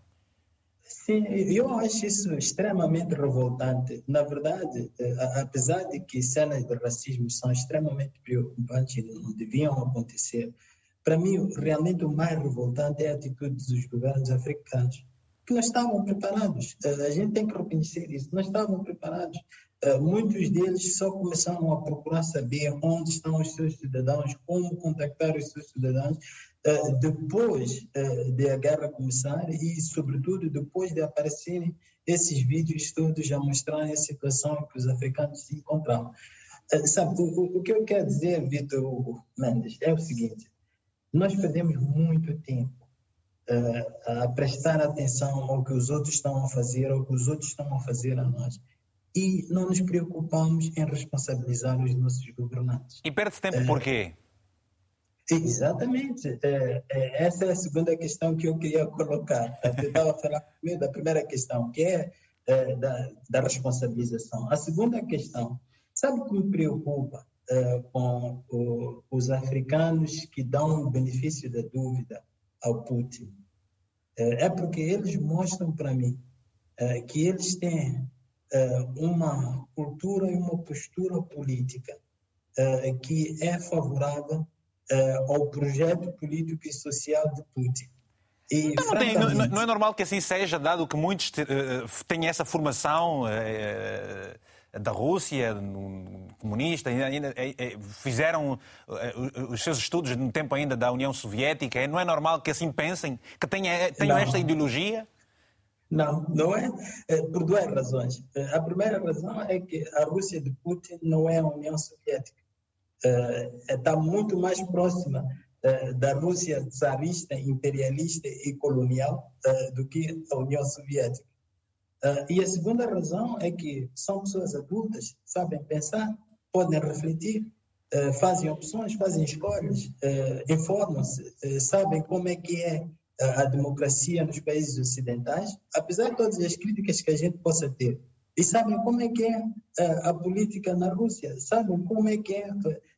Speaker 10: Sim, eu acho isso extremamente revoltante. Na verdade, eh, apesar de que cenas de racismo são extremamente preocupantes e não deviam acontecer, para mim, realmente o mais revoltante é a atitude dos governos africanos, que não estavam preparados. Eh, a gente tem que reconhecer isso, não estavam preparados. Eh, muitos deles só começaram a procurar saber onde estão os seus cidadãos, como contactar os seus cidadãos, depois eh, de a guerra começar e, sobretudo, depois de aparecerem esses vídeos todos a mostrarem a situação que os africanos se encontravam. Eh, sabe, o, o que eu quero dizer, Vitor Mendes, é o seguinte: nós perdemos muito tempo a prestar atenção ao que os outros estão a fazer, ao que os outros estão a fazer a nós e não nos preocupamos em responsabilizar os nossos governantes.
Speaker 1: E perde tempo por quê?
Speaker 10: Exatamente. É, é, essa é a segunda questão que eu queria colocar. Eu estava falando primeiro da primeira questão, que é, é da, da, responsabilização. A segunda questão, sabe o que me preocupa é, com o, os africanos que dão o benefício da dúvida ao Putin? É, é porque eles mostram para mim é, que eles têm uma cultura e uma postura política que é favorável uh, ao projeto político e social de Putin.
Speaker 1: E, então, não, tem, não, não, é normal que assim seja, dado que muitos uh, têm essa formação uh, da Rússia, comunista, ainda, fizeram os seus estudos no tempo ainda da União Soviética. Não é normal que assim pensem, que tenham esta ideologia?
Speaker 10: Não, não é. Por duas razões. A primeira razão é que a Rússia de Putin não é a União Soviética está eh, muito mais próxima eh, da Rússia czarista, imperialista e colonial eh, do que a União Soviética. E a segunda razão é que são pessoas adultas, sabem pensar, podem refletir, fazem opções, fazem escolhas, informam-se, sabem como é que é a democracia nos países ocidentais, apesar de todas as críticas que a gente possa ter. E sabem como é que é a política na Rússia, sabem como é que é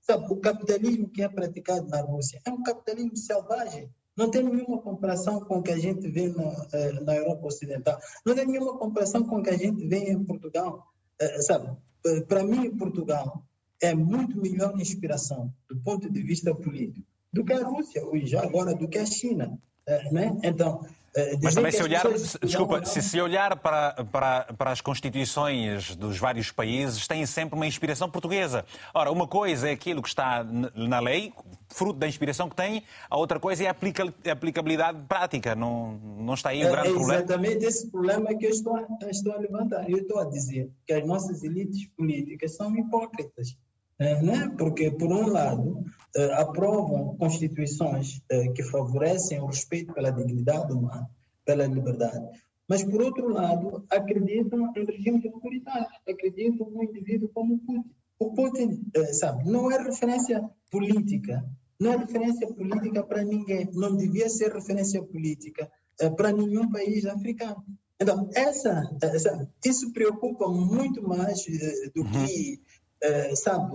Speaker 10: sabe, o capitalismo que é praticado na Rússia. É um capitalismo selvagem. Não tem nenhuma comparação com o que a gente vê na, eh, na Europa Ocidental. Não tem nenhuma comparação com o que a gente vê em Portugal. É, sabe, para mim, Portugal é muito melhor inspiração do ponto de vista político do que a Rússia, e já agora do que a China. É, né? Então,
Speaker 1: eh, Mas também se olhar, desculpa, se, se olhar para, para, para as constituições dos vários países, tem sempre uma inspiração portuguesa. Ora, uma coisa é aquilo que está na lei, fruto da inspiração que tem, a outra coisa é a aplicabilidade prática. Não, não está aí o grande
Speaker 10: é,
Speaker 1: problema?
Speaker 10: Exatamente esse problema que eu estou, estou a levantar. Eu estou a dizer que as nossas elites políticas são hipócritas. É, né? Porque, por um lado, é, aprovam constituições é, que favorecem o respeito pela dignidade humana, pela liberdade, mas, por outro lado, acreditam em regimes autoritários, acreditam no indivíduo como Putin. O Putin, sabe, não é referência política não é referência política para ninguém, não devia ser referência política para nenhum país africano. Então, essa, essa, isso preocupa muito mais do uhum. Que, sabe,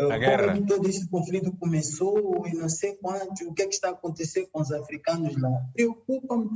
Speaker 1: a guerra.
Speaker 10: como todo esse conflito começou e não sei quanto, o que, é que está acontecendo com os africanos lá. Preocupa-me uh,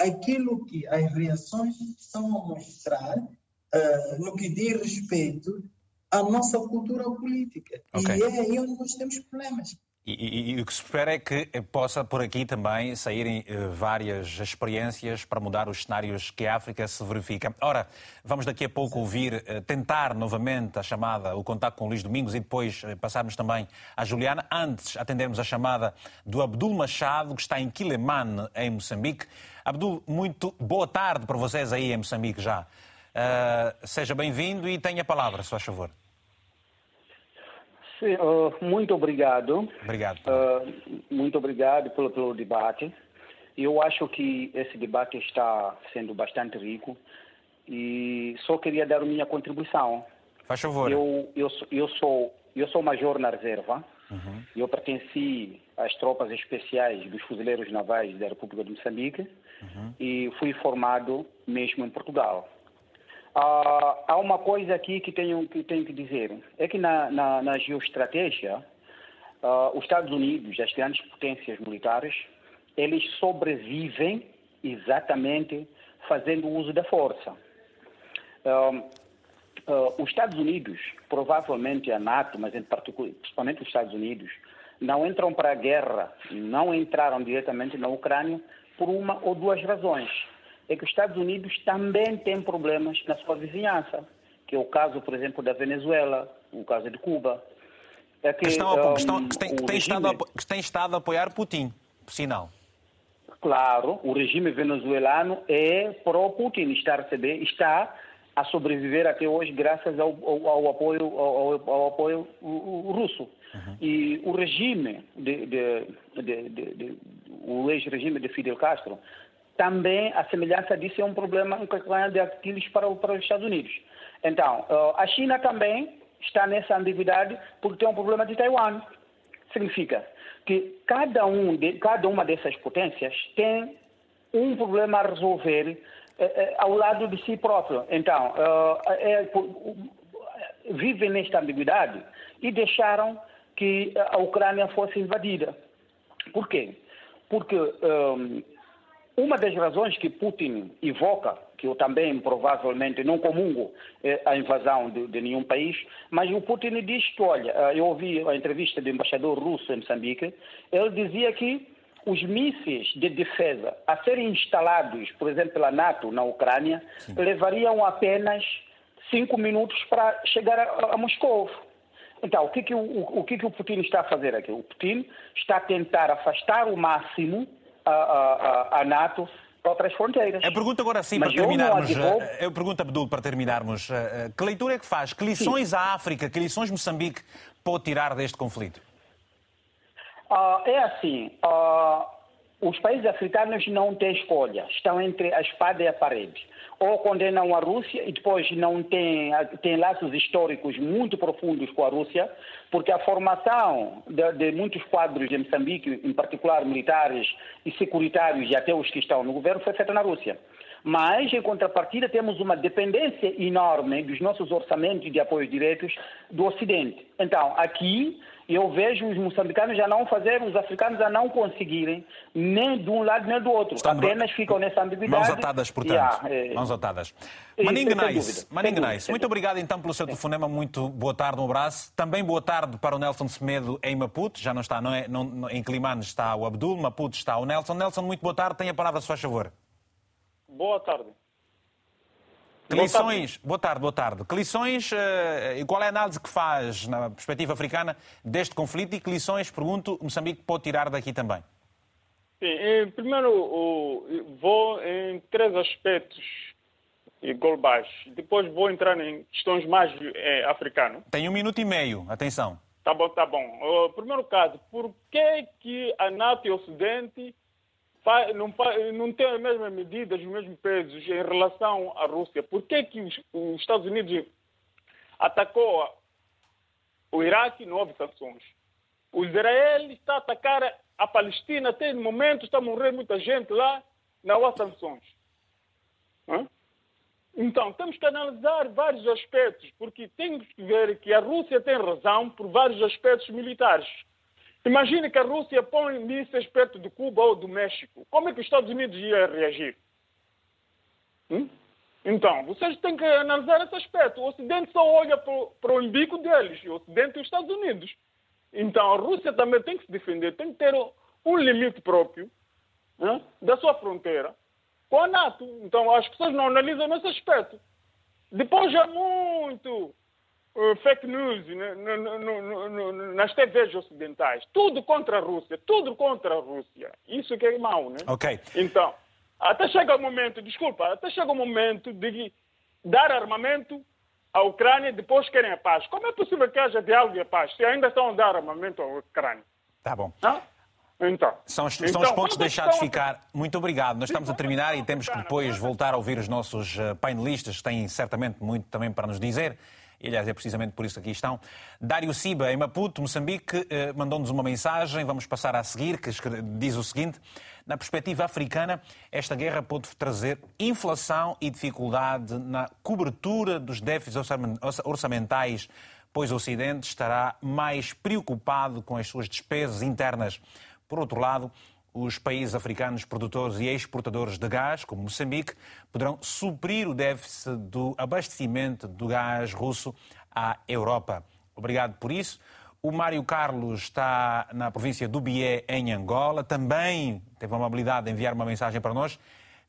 Speaker 10: aquilo que as reações estão a mostrar uh, no que diz respeito à nossa cultura política. Okay. E é aí onde nós temos problemas.
Speaker 1: E, e, e, o que se espera é que possa por aqui também saírem uh, várias experiências para mudar os cenários que a África se verifica. Ora, vamos daqui a pouco ouvir, uh, tentar novamente a chamada, o contato com o Luís Domingos e depois uh, passarmos também à Juliana. Antes, atendermos a chamada do Abdul Machado, que está em Quilemane, em Moçambique. Abdul, muito boa tarde para vocês aí em Moçambique já. seja bem-vindo e tenha a palavra, se faz favor.
Speaker 23: Sim, uh, muito obrigado.
Speaker 1: Obrigado.
Speaker 23: Uh, muito obrigado pelo, pelo debate. Eu acho que esse debate está sendo bastante rico e só queria dar minha contribuição.
Speaker 1: Faz favor.
Speaker 23: Eu, eu, eu, sou, eu sou major na reserva. Uhum. Eu pertenci às tropas especiais dos fuzileiros navais da República de Moçambique uhum. e fui formado mesmo em Portugal. Uh, há uma coisa aqui que tenho que, tenho que dizer. É que na, na, na geoestratégia, uh, os Estados Unidos, as grandes potências militares, eles sobrevivem exatamente fazendo uso da força. Uh, os Estados Unidos, provavelmente a NATO, mas em particular, principalmente os Estados Unidos, não entram para a guerra, não entraram diretamente na Ucrânia por uma ou duas razões é que os Estados Unidos também têm problemas na sua vizinhança, que é o caso, por exemplo, da Venezuela, o caso de Cuba.
Speaker 1: É que, estão, um, que, estão, que, tem, que, tem estado a, que tem estado a apoiar Putin, por sinal.
Speaker 23: Claro, o regime venezuelano é pró-Putin, está a receber, está a sobreviver até hoje graças ao, ao, ao apoio, ao, ao apoio russo. Uhum. E o regime, de, de, de, de o ex-regime de Fidel Castro, também a semelhança disso é um problema, um calcanhar de Aquiles para, para os Estados Unidos. Então, uh, a China também está nessa ambiguidade porque tem um problema de Taiwan. Significa que cada, um de, cada uma dessas potências tem um problema a resolver eh, eh, ao lado de si próprio. Então, é, vivem nesta ambiguidade e deixaram que a Ucrânia fosse invadida. Por quê? Porque um, uma das razões que Putin evoca, que eu também provavelmente não comungo é a invasão de, de, nenhum país, mas o Putin diz que, olha, eh, eu ouvi a entrevista do embaixador russo em Moçambique, ele dizia que os mísseis de defesa a serem instalados, por exemplo, pela NATO na Ucrânia, Sim. levariam apenas cinco minutos para chegar a, a Moscou. Então, o que, que o, o, que, que o Putin está a fazer aqui? O Putin está a tentar afastar o máximo a, a, a NATO para outras fronteiras.
Speaker 1: Eu pergunto agora sim, para terminarmos. Eh, eu pergunto, Abdul, para terminarmos. Eh, eh, que leitura é que faz? Que lições sim. a África, que lições Moçambique pode tirar deste conflito?
Speaker 23: Uh, é assim. Uh, os países africanos não têm escolha. Estão entre a espada e a parede ou condenam a Rússia e depois não têm, laços históricos muito profundos com a Rússia, porque a formação de, de, muitos quadros de Moçambique, em particular militares e securitários e até os que estão no governo, foi feita na Rússia. Mas, em contrapartida, temos uma dependência enorme dos nossos orçamentos de apoios diretos do Ocidente. Então, aqui eu vejo os moçambicanos já não fazer, os africanos já não conseguirem, nem de um lado nem do outro. Estão Apenas ficam nessa ambiguidade.
Speaker 1: Mãos atadas, portanto. Yeah, é... Mãos atadas. Maningue Nice, Nice, muito obrigado então pelo seu telefonema. Muito boa tarde, um abraço. Também boa tarde para o Nelson Semedo em Maputo. Já não está, não é? Não, em Climane está o Abdul, Maputo está o Nelson. Nelson, muito boa tarde. Tenha a palavra, se faz favor.
Speaker 24: Boa tarde.
Speaker 1: Que lições, boa tarde, boa tarde. Que lições eh, e qual é a análise que faz na perspectiva africana deste conflito e que lições, pergunto, Moçambique pode tirar daqui também?
Speaker 24: Sim, primeiro vou em três aspectos globais. Depois vou entrar em questões mais é, africanas.
Speaker 1: Tem um minuto e meio, atenção.
Speaker 24: Tá bom, tá bom. O primeiro caso, por que, que a NATO e o Ocidente não, não tem as mesmas medidas, os mesmos pesos em relação à Rússia. Por que, que os, os Estados Unidos atacou o Iraque e não houve sanções? O Israel está a atacar a Palestina, até no momento está a morrer muita gente lá, não há sanções. Hã? Então, temos que analisar vários aspectos, porque temos que ver que a Rússia tem razão por vários aspectos militares. Imagine que a Rússia põe mísseis perto de Cuba ou do México. Como é que os Estados Unidos iam reagir? Hum? Então, vocês têm que analisar esse aspecto. O Ocidente só olha para o umbigo deles, o Ocidente e os Estados Unidos. Então, a Rússia também tem que se defender, tem que ter um limite próprio né, da sua fronteira com a NATO. Então, as pessoas não analisam nesse aspecto. Depois, há muito fake news né, nas TVs ocidentais. Tudo contra a Rússia, tudo contra a Rússia. Isso que é mau, né?
Speaker 1: Ok.
Speaker 24: Então, até chega o momento, desculpa, até chega o momento de dar armamento à Ucrânia e depois querem a paz. Como é possível que haja diálogo e a paz se ainda estão a dar armamento à Ucrânia?
Speaker 1: Tá bom.
Speaker 24: Então,
Speaker 1: São os,
Speaker 24: então,
Speaker 1: são os pontos
Speaker 24: quando
Speaker 1: deixados
Speaker 24: estão-
Speaker 1: ficar. Muito obrigado. Nós estamos a terminar e temos que depois voltar a ouvir os nossos eh, painelistas, que têm certamente muito também para nos dizer. Aliás, é precisamente por isso que aqui estão. Dário Siba, em Maputo, Moçambique, eh, mandou-nos uma mensagem, vamos passar a seguir, que diz o seguinte. Na perspectiva africana, esta guerra pode trazer inflação e dificuldade na cobertura dos déficits orçamen- orça- orçamentais, pois o Ocidente estará mais preocupado com as suas despesas internas. Por outro lado, os países africanos produtores e exportadores de gás, como Moçambique, poderão suprir o déficit do abastecimento do gás russo à Europa. Obrigado por isso. O Mário Carlos está na província do Bié, em Angola. Também teve a amabilidade de enviar uma mensagem para nós,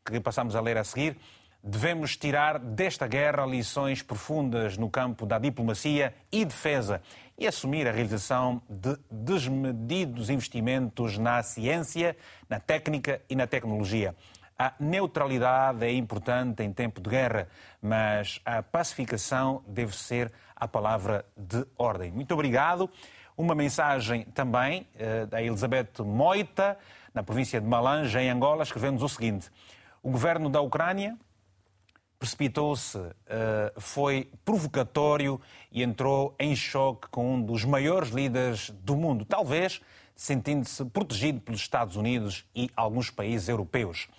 Speaker 1: que passamos a ler a seguir. Devemos tirar desta guerra lições profundas no campo da diplomacia e defesa e assumir a realização de desmedidos investimentos na ciência, na técnica e na tecnologia. A neutralidade é importante em tempo de guerra, mas a pacificação deve ser a palavra de ordem. Muito obrigado. Uma mensagem também eh, da Elizabeth Moita, na província de Malange, em Angola, escrevendo-nos o seguinte: O governo da Ucrânia precipitou-se, eh, foi provocatório e entrou em choque com um dos maiores líderes do mundo, talvez sentindo-se protegido pelos Estados Unidos e alguns países europeus.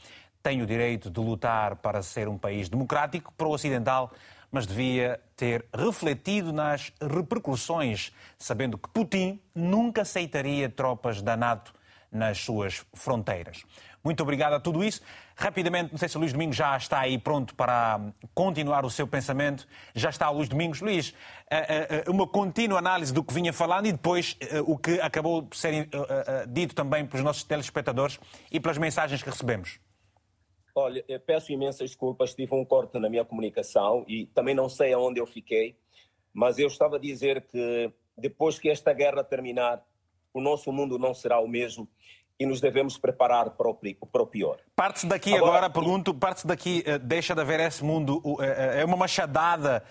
Speaker 1: Tem o direito de lutar para ser um país democrático, pro-ocidental, mas devia ter refletido nas repercussões, sabendo que Putin nunca aceitaria tropas da NATO nas suas fronteiras. Muito obrigado a tudo isso. Rapidamente, não sei se o Luís Domingos já está aí pronto para continuar o seu pensamento. Já está o Luís Domingos. Luís, eh, eh, uma contínua análise do que vinha falando e depois eh, o que acabou por ser eh, eh, dito também pelos nossos telespectadores e pelas mensagens que recebemos.
Speaker 2: Olha, peço imensas desculpas, tive um corte na minha comunicação e também não sei aonde eu fiquei, mas eu estava a dizer que depois que esta guerra terminar, o nosso mundo não será o mesmo e nos devemos preparar para o, o pior.
Speaker 1: Parte-se daqui agora, pergunto, parte-se daqui, eh, deixa de haver esse mundo, o- eh, eh, é uma machadada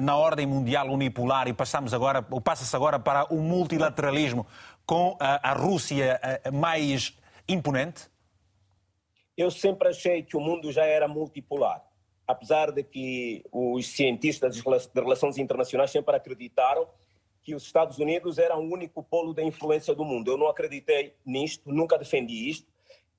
Speaker 1: na ordem mundial unipolar e passamos agora, ou passa-se agora para o multilateralismo com a, Rússia mais imponente?
Speaker 2: Eu sempre achei que o mundo já era multipolar, apesar de que os cientistas de relações internacionais sempre acreditaram que os Estados Unidos eram o único polo de influência do mundo. Eu não acreditei nisto, nunca defendi isto.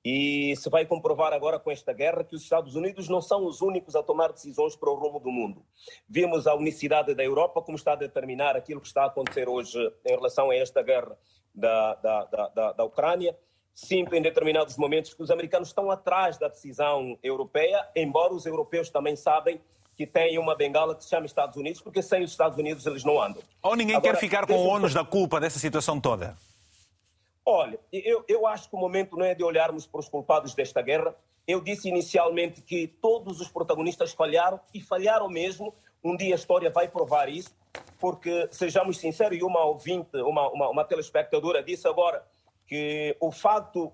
Speaker 2: E se vai comprovar agora com esta guerra que os Estados Unidos não são os únicos a tomar decisões para o rumo do mundo. Vimos a unicidade da Europa como está a determinar aquilo que está a acontecer hoje em relação a esta guerra da, da, da, da, da Ucrânia. Sinto em determinados momentos que os americanos estão atrás da decisão europeia, embora os europeus também sabem que têm uma bengala que se chama Estados Unidos, porque sem os Estados Unidos eles não andam.
Speaker 1: Ou ninguém
Speaker 2: Agora,
Speaker 1: quer ficar com o ônus da culpa dessa situação toda?
Speaker 2: Olha, eu, eu acho que o momento não é de olharmos para os culpados desta guerra. Eu disse inicialmente que todos os protagonistas falharam e falharam mesmo. Um dia a história vai provar isso, porque, sejamos sinceros, e uma ouvinte, uma, uma, uma telespectadora disse agora que o facto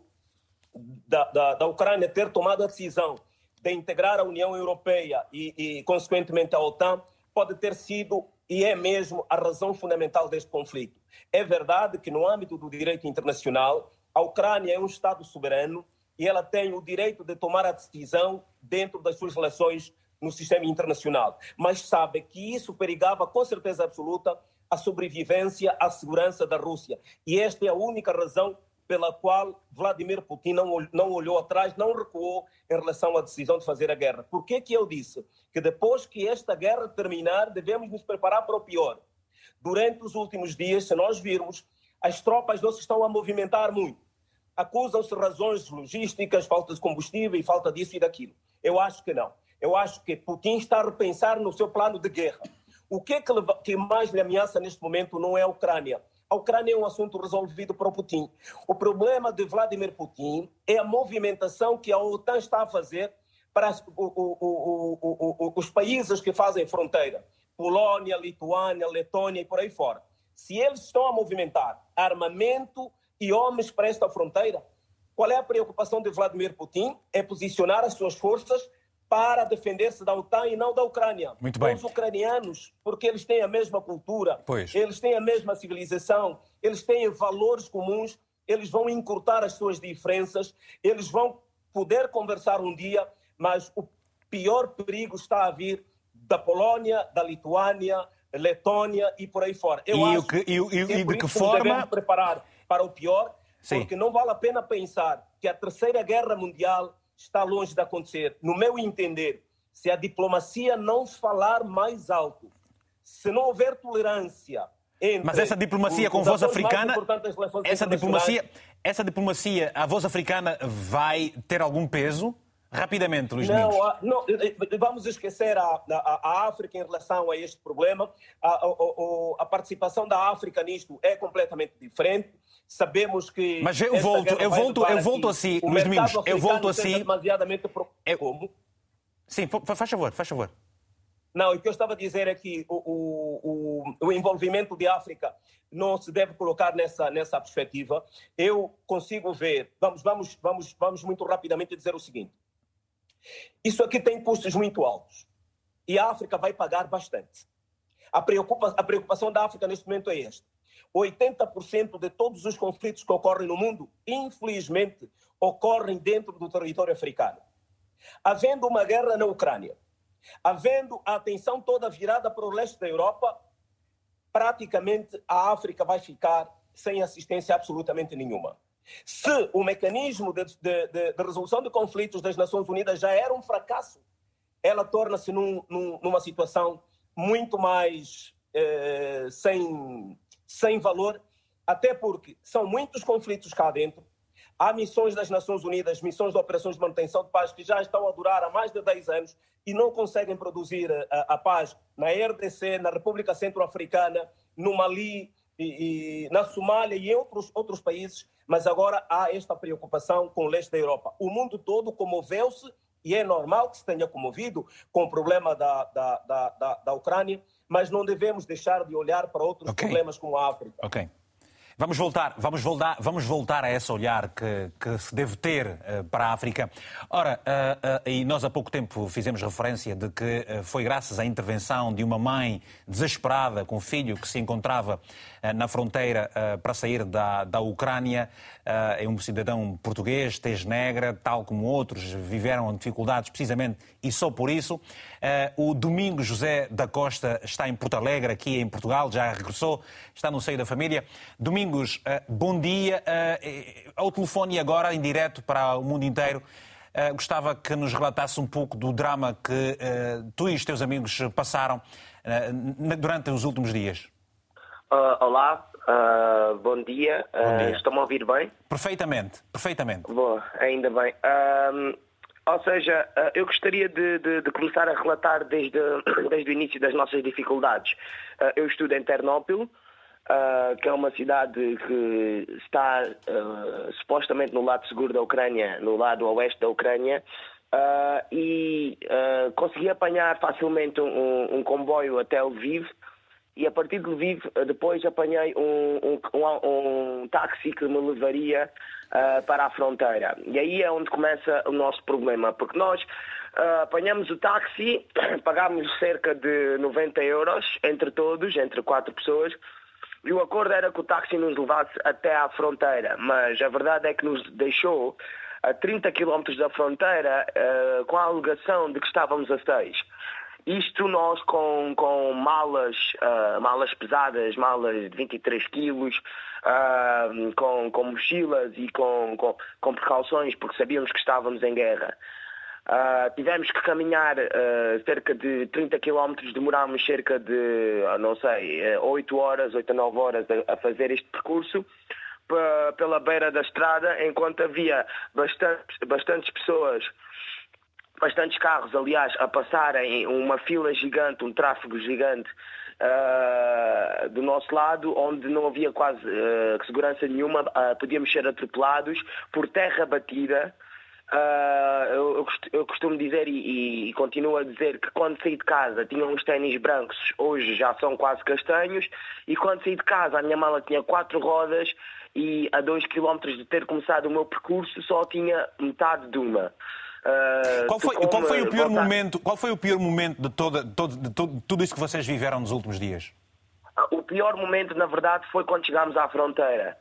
Speaker 2: da, da, da Ucrânia ter tomado a decisão de integrar a União Europeia e, e, consequentemente, a OTAN pode ter sido e é mesmo a razão fundamental deste conflito. É verdade que, no âmbito do direito internacional, a Ucrânia é um Estado soberano e ela tem o direito de tomar a decisão dentro das suas relações no sistema internacional, mas sabe que isso perigava com certeza absoluta a sobrevivência, a segurança da Rússia. E esta é a única razão pela qual Vladimir Putin não, não olhou atrás, não recuou em relação à decisão de fazer a guerra. Por que que eu disse que depois que esta guerra terminar, devemos nos preparar para o pior? Durante os últimos dias, se nós virmos, as tropas não se estão a movimentar muito. Acusam-se razões logísticas, falta de combustível e falta disso e daquilo. Eu acho que não. Eu acho que Putin está a repensar no seu plano de guerra. O que, é que, mais lhe ameaça neste momento não é a Ucrânia. A Ucrânia é um assunto resolvido para o Putin. O problema de Vladimir Putin é a movimentação que a OTAN está a fazer para os países que fazem fronteira. Polônia, Lituânia, Letônia e por aí fora. Se eles estão a movimentar armamento e homens para esta fronteira, qual é a preocupação de Vladimir Putin? É posicionar as suas forças para defender-se da OTAN e não da Ucrânia.
Speaker 1: Muito bem.
Speaker 2: Os ucranianos, porque eles têm a mesma cultura,
Speaker 1: pois.
Speaker 2: eles têm a mesma civilização, eles têm valores comuns, eles vão encurtar as suas diferenças, eles vão poder conversar um dia, mas o pior perigo está a vir da Polônia, da Lituânia, Letônia e por aí fora.
Speaker 1: Eu e, acho que, e, e,
Speaker 2: que é
Speaker 1: e de que
Speaker 2: forma
Speaker 1: devemos
Speaker 2: preparar para o pior,
Speaker 1: Sim.
Speaker 2: porque não vale a pena pensar que a terceira guerra mundial está longe de acontecer. No meu entender, se a diplomacia não falar mais alto, se não houver tolerância entre
Speaker 1: Mas essa diplomacia com voz africana, essa diplomacia, essa diplomacia, a voz africana vai ter algum peso? Rapidamente, Luís.
Speaker 2: Não, não, eh, eh, vamos esquecer a, a- a África em relação a este problema. A, a participação da África nisto é completamente diferente. Sabemos que.
Speaker 1: Mas eu volto- eu volto- eu volto assim, Luís Domingos, eu volto assim.
Speaker 2: demasiadamente. pro- Como?
Speaker 1: Sim, fa- faz favor, faz favor.
Speaker 2: Não, o que eu estava a dizer é que o, o, o, o envolvimento de África não se deve colocar nessa, nessa perspectiva. Eu consigo ver, vamos, vamos, vamos, vamos muito rapidamente dizer o seguinte: isso aqui tem custos muito altos e a África vai pagar bastante. A, preocupa, a preocupação da África neste momento é esta: 80% de todos os conflitos que ocorrem no mundo, infelizmente, ocorrem dentro do território africano. Havendo uma guerra na Ucrânia, havendo a atenção toda virada para o leste da Europa, praticamente a África vai ficar sem assistência absolutamente nenhuma. Se o mecanismo de, de- de- de resolução de conflitos das Nações Unidas já era um fracasso, ela torna-se num- num- numa situação muito mais eh, sem, sem valor, até porque são muitos conflitos cá dentro. Há missões das Nações Unidas, missões de operações de manutenção de paz, que já estão a durar há mais de 10 anos e não conseguem produzir a, a- a paz na RDC, na República Centro-Africana, no Mali, e, e na Somália e em outros, outros países, mas agora há esta preocupação com o leste da Europa. O mundo todo comoveu-se, e é normal que se tenha comovido com o problema da, da, da, da, da Ucrânia, mas não devemos deixar de olhar para outros
Speaker 1: Ok.
Speaker 2: problemas como a África.
Speaker 1: Ok. Vamos voltar, vamos voltar, vamos voltar a esse olhar que, que se deve ter eh, para a África. Ora, eh, eh, e nós há pouco tempo fizemos referência de que foi graças à intervenção de uma mãe desesperada com um filho que se encontrava na fronteira eh, para sair da, da Ucrânia. Eh, É um cidadão português, tez negra, tal como outros, viveram dificuldades precisamente e só por isso. Eh, O Domingo José da Costa está em Porto Alegre, aqui em Portugal, já regressou, está no seio da família. Domingos, eh, bom dia. Eh, Ao telefone agora, em direto para o mundo inteiro, eh, gostava que nos relatasse um pouco do drama que eh, tu e os teus amigos passaram eh, na- durante os últimos dias.
Speaker 25: Ah, olá, ah, bom dia. Ah,
Speaker 1: dia.
Speaker 25: Estão-me a ouvir bem?
Speaker 1: Perfeitamente, perfeitamente.
Speaker 25: Boa, ainda bem. Ou seja, eu gostaria de, de- de começar a relatar desde, desde o início das nossas dificuldades. Eu estudo em Ternópilo, ah, que é uma cidade que está supostamente no lado seguro da Ucrânia, no lado oeste da Ucrânia. E consegui apanhar facilmente um, um comboio até Lviv, e a partir de Lviv eh, depois apanhei um, um, um- táxi que me levaria ah, para a fronteira. E aí é onde começa o nosso problema, porque nós ah, apanhamos o táxi, pagámos cerca de 90 euros entre todos, entre quatro pessoas, e o acordo era que o táxi nos levasse até à fronteira, mas a verdade é que nos deixou a 30 quilómetros da fronteira eh, com a alegação de que estávamos a seis. Isto nós com, com malas, uh, malas pesadas, malas de 23 quilos, uh, com, com mochilas e com, com, com, precauções, porque sabíamos que estávamos em guerra. Uh, tivemos que caminhar cerca de 30 quilómetros, demorámos cerca de, não sei, 8 horas, 8 a 9 horas a, a fazer este percurso pela beira da estrada, enquanto havia bastantes, bastantes pessoas bastantes carros, aliás, a passarem uma fila gigante, um tráfego gigante uh, do nosso lado, onde não havia quase uh, segurança nenhuma, uh, podíamos ser atropelados por terra batida. Eu, eu, costumo dizer e, e, continuo a dizer que quando saí de casa tinha uns ténis brancos, hoje já são quase castanhos, e quando saí de casa a minha mala tinha quatro rodas e a dois quilómetros de ter começado o meu percurso só tinha metade de uma.
Speaker 1: Uh, qual, foi, qual foi o pior momento? Qual foi o pior momento de, toda, de, todo, de, todo, de tudo isso que vocês viveram nos últimos dias?
Speaker 25: Ah, o pior momento, na verdade, foi quando chegámos à fronteira.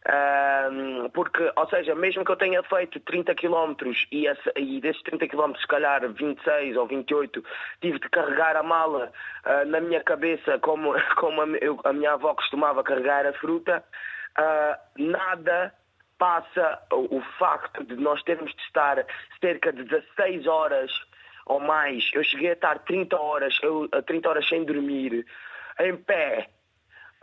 Speaker 25: Uh, porque, ou seja, mesmo que eu tenha feito 30 km e, e desses 30 km, se calhar 26 ou 28, tive de carregar a mala uh, na minha cabeça, como, como a, eu, a, minha avó costumava carregar a fruta, nada passa o facto de nós termos de estar cerca de 16 horas ou mais. Eu cheguei a estar 30 horas, eu, 30 horas sem dormir, em pé,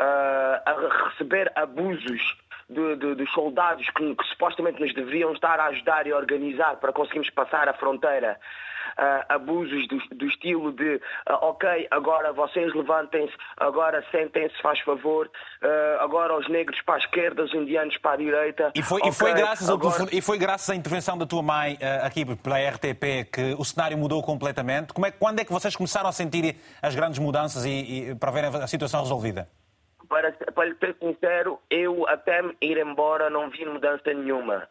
Speaker 25: uh, a receber abusos de, de, dos soldados que, que, supostamente nos deveriam estar a ajudar e a organizar para conseguirmos passar a fronteira. Uh, abusos do, do, estilo de uh, ok, agora vocês levantem-se, agora sentem-se, faz favor, uh, agora os negros para a esquerda, os indianos para a direita.
Speaker 1: E foi,
Speaker 25: okay,
Speaker 1: e foi, graças, agora... ao, e foi graças à intervenção da tua mãe aqui pela RTP que o cenário mudou completamente. Como é, quando é que vocês começaram a sentir as grandes mudanças e, e para verem a situação resolvida?
Speaker 25: Para, para ser sincero, eu até ir embora não vi mudança nenhuma.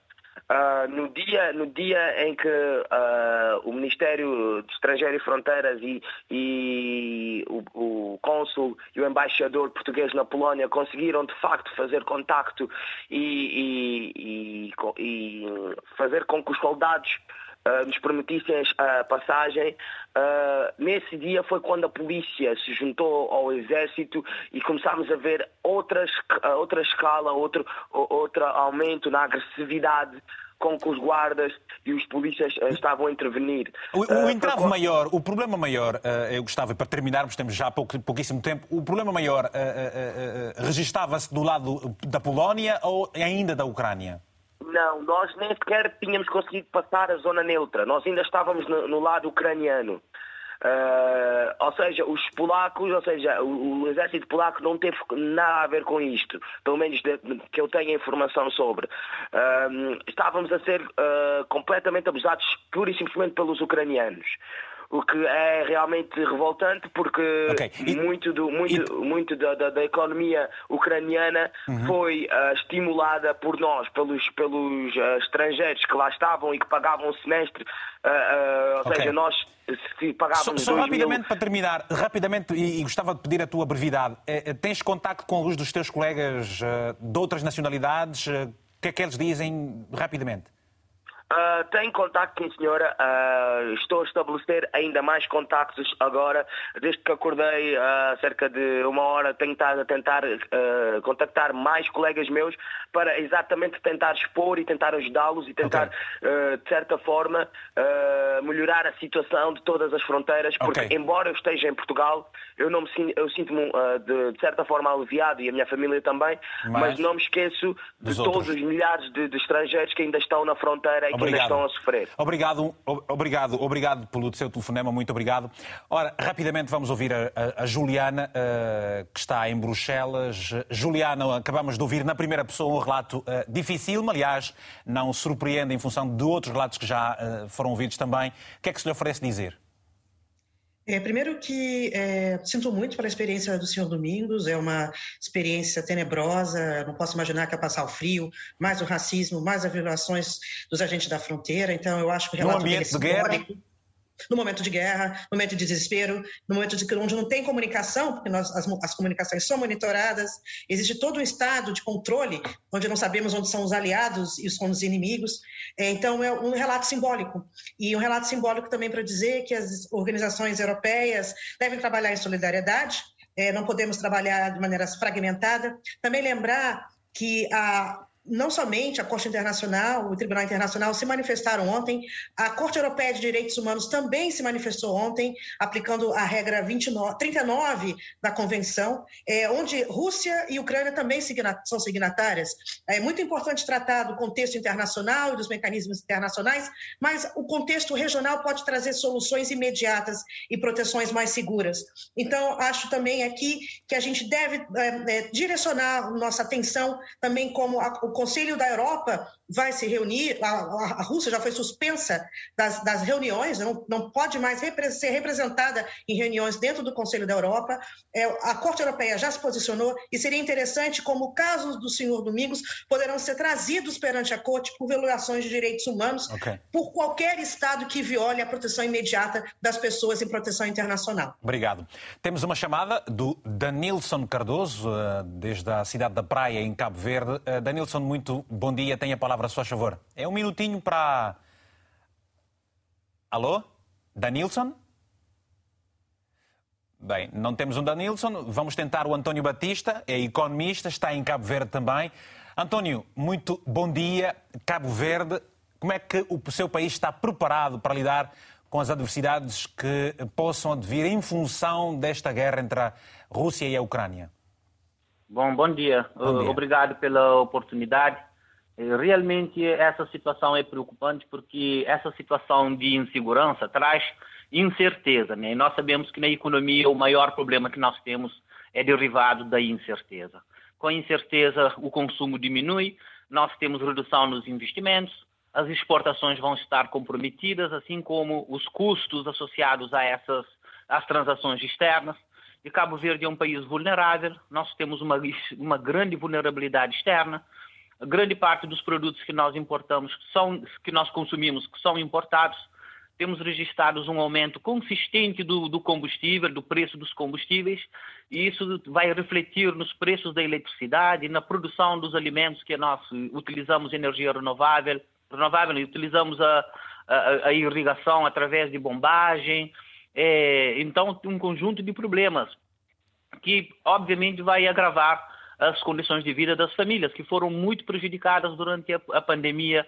Speaker 25: Uh, no, dia, no dia em que uh, o Ministério de Estrangeiro e Fronteiras e, e o, o cônsul e o embaixador português na Polónia conseguiram de facto fazer contacto e, e, e fazer com que os soldados uh, nos permitissem a passagem. Uh, nesse dia foi quando a polícia se juntou ao exército e começámos a ver outras, outra escala, outro, outro aumento na agressividade com que os guardas e os polícias estavam a intervenir.
Speaker 1: O, o entrave uh, maior, o problema maior, uh, eu gostava, para terminarmos, temos já pouco, pouquíssimo tempo, o problema maior uh, registava-se do lado da Polónia ou ainda da Ucrânia?
Speaker 25: Não, nós nem sequer tínhamos conseguido passar a zona neutra. Nós ainda estávamos no, no lado ucraniano. Uh, ou seja, os polacos, ou seja, o, o, exército polaco não teve nada a ver com isto, pelo menos de, que eu tenha informação sobre. Uh, estávamos a ser uh, completamente abusados pura e simplesmente pelos ucranianos o que é realmente revoltante porque okay. e, muito, do, muito, e... muito da, da, da, economia ucraniana uhum. foi uh, estimulada por nós, pelos, pelos uh, estrangeiros que lá estavam e que pagavam o semestre, uh, ou okay. seja, nós se pagávamos.
Speaker 1: Só, só rapidamente mil... para terminar, rapidamente, e, e, gostava de pedir a tua brevidade, eh, tens contacto com alguns dos teus colegas de outras nacionalidades? O que é que eles dizem rapidamente?
Speaker 25: Uh, tenho contacto, sim senhora. Uh, estou a estabelecer ainda mais contactos agora. Desde que acordei há uh, cerca de uma hora, tenho estado a tentar contactar mais colegas meus para exatamente tentar expor e tentar ajudá-los e tentar, okay. de certa forma, melhorar a situação de todas as fronteiras. Porque, okay. embora eu esteja em Portugal, eu, não me, eu sinto-me, de, de, certa forma, aliviado e a minha família também, mas, mas não me esqueço de todos os milhares de, de estrangeiros que ainda estão na fronteira obrigado. que ainda estão a sofrer.
Speaker 1: Obrigado, obrigado, obrigado pelo seu telefonema, muito obrigado. Ora, rapidamente vamos ouvir a, a, a Juliana, uh, que está em Bruxelas. Juliana, acabamos de ouvir na primeira pessoa um relato uh, difícil, aliás, não surpreende em função de outros relatos que já uh, foram ouvidos também. O que é que se lhe oferece dizer?
Speaker 12: É, primeiro que é, sinto muito pela experiência do senhor Domingos, é uma experiência tenebrosa, não posso imaginar que é passar o frio, mais o racismo, mais as violações dos agentes da fronteira, então eu acho que o relato
Speaker 1: no ambiente
Speaker 12: dele é
Speaker 1: de guerra,
Speaker 12: no momento de guerra, no momento de desespero, no momento de onde não tem comunicação, porque nós, as, as comunicações são monitoradas, existe todo um estado de controle, onde não sabemos onde são os aliados e os, os inimigos. É, então, é um relato simbólico. E um relato simbólico também para dizer que as organizações europeias devem trabalhar em solidariedade, é, não podemos trabalhar de maneira fragmentada. Também lembrar que a, não somente a Corte Internacional, o Tribunal Internacional se manifestaram ontem, a Corte Europeia de Direitos Humanos também se manifestou ontem, aplicando a regra 29, 39 da Convenção, é, onde Rússia e Ucrânia também são signatárias. É muito importante tratar do contexto internacional e dos mecanismos internacionais, mas o contexto regional pode trazer soluções imediatas e proteções mais seguras. Então, acho também aqui que a gente deve é, é, direcionar nossa atenção também como a, o Conselho da Europa vai se reunir, a, a Rússia já foi suspensa das, das reuniões, não, não pode mais repre ser representada em reuniões dentro do Conselho da Europa. É, a Corte Europeia já se posicionou e seria interessante como casos do senhor Domingos poderão ser trazidos perante a Corte por violações de direitos humanos okay. por qualquer Estado que viole a proteção imediata das pessoas em proteção internacional.
Speaker 1: Obrigado. Temos uma chamada do Danilson Cardoso, eh, desde a cidade da Praia, em Cabo Verde. Eh, Danilson, muito bom dia. Tenha a palavra palavra, se faz favor. É um minutinho para. Alô? Danilson? Bem, não temos um Danilson, vamos tentar o António Batista, é economista, está em Cabo Verde também. António, muito bom dia. Cabo Verde, como é que o seu país está preparado para lidar com as adversidades que possam advir em função desta guerra entre a Rússia e a Ucrânia?
Speaker 26: Bom, bom dia. Bom dia. Obrigado pela oportunidade. Eh, realmente essa situação é preocupante porque essa situação de insegurança traz incerteza, né? E nós sabemos que na economia o maior problema que nós temos é derivado da incerteza. Com a incerteza o consumo diminui, nós temos redução nos investimentos, as exportações vão estar comprometidas, assim como os custos associados a essas às transações externas. E Cabo Verde é um país vulnerável, nós temos uma, uma grande vulnerabilidade externa, grande parte dos produtos que nós importamos, que, são, que nós consumimos, que são importados, temos registrados um aumento consistente do, do, combustível, do preço dos combustíveis, e isso vai refletir nos preços da eletricidade, na produção dos alimentos que nós utilizamos energia renovável, renovável utilizamos a, a, a, irrigação através de bombagem. É, então, um conjunto de problemas que, obviamente, vai agravar as condições de vida das famílias, que foram muito prejudicadas durante a, a pandemia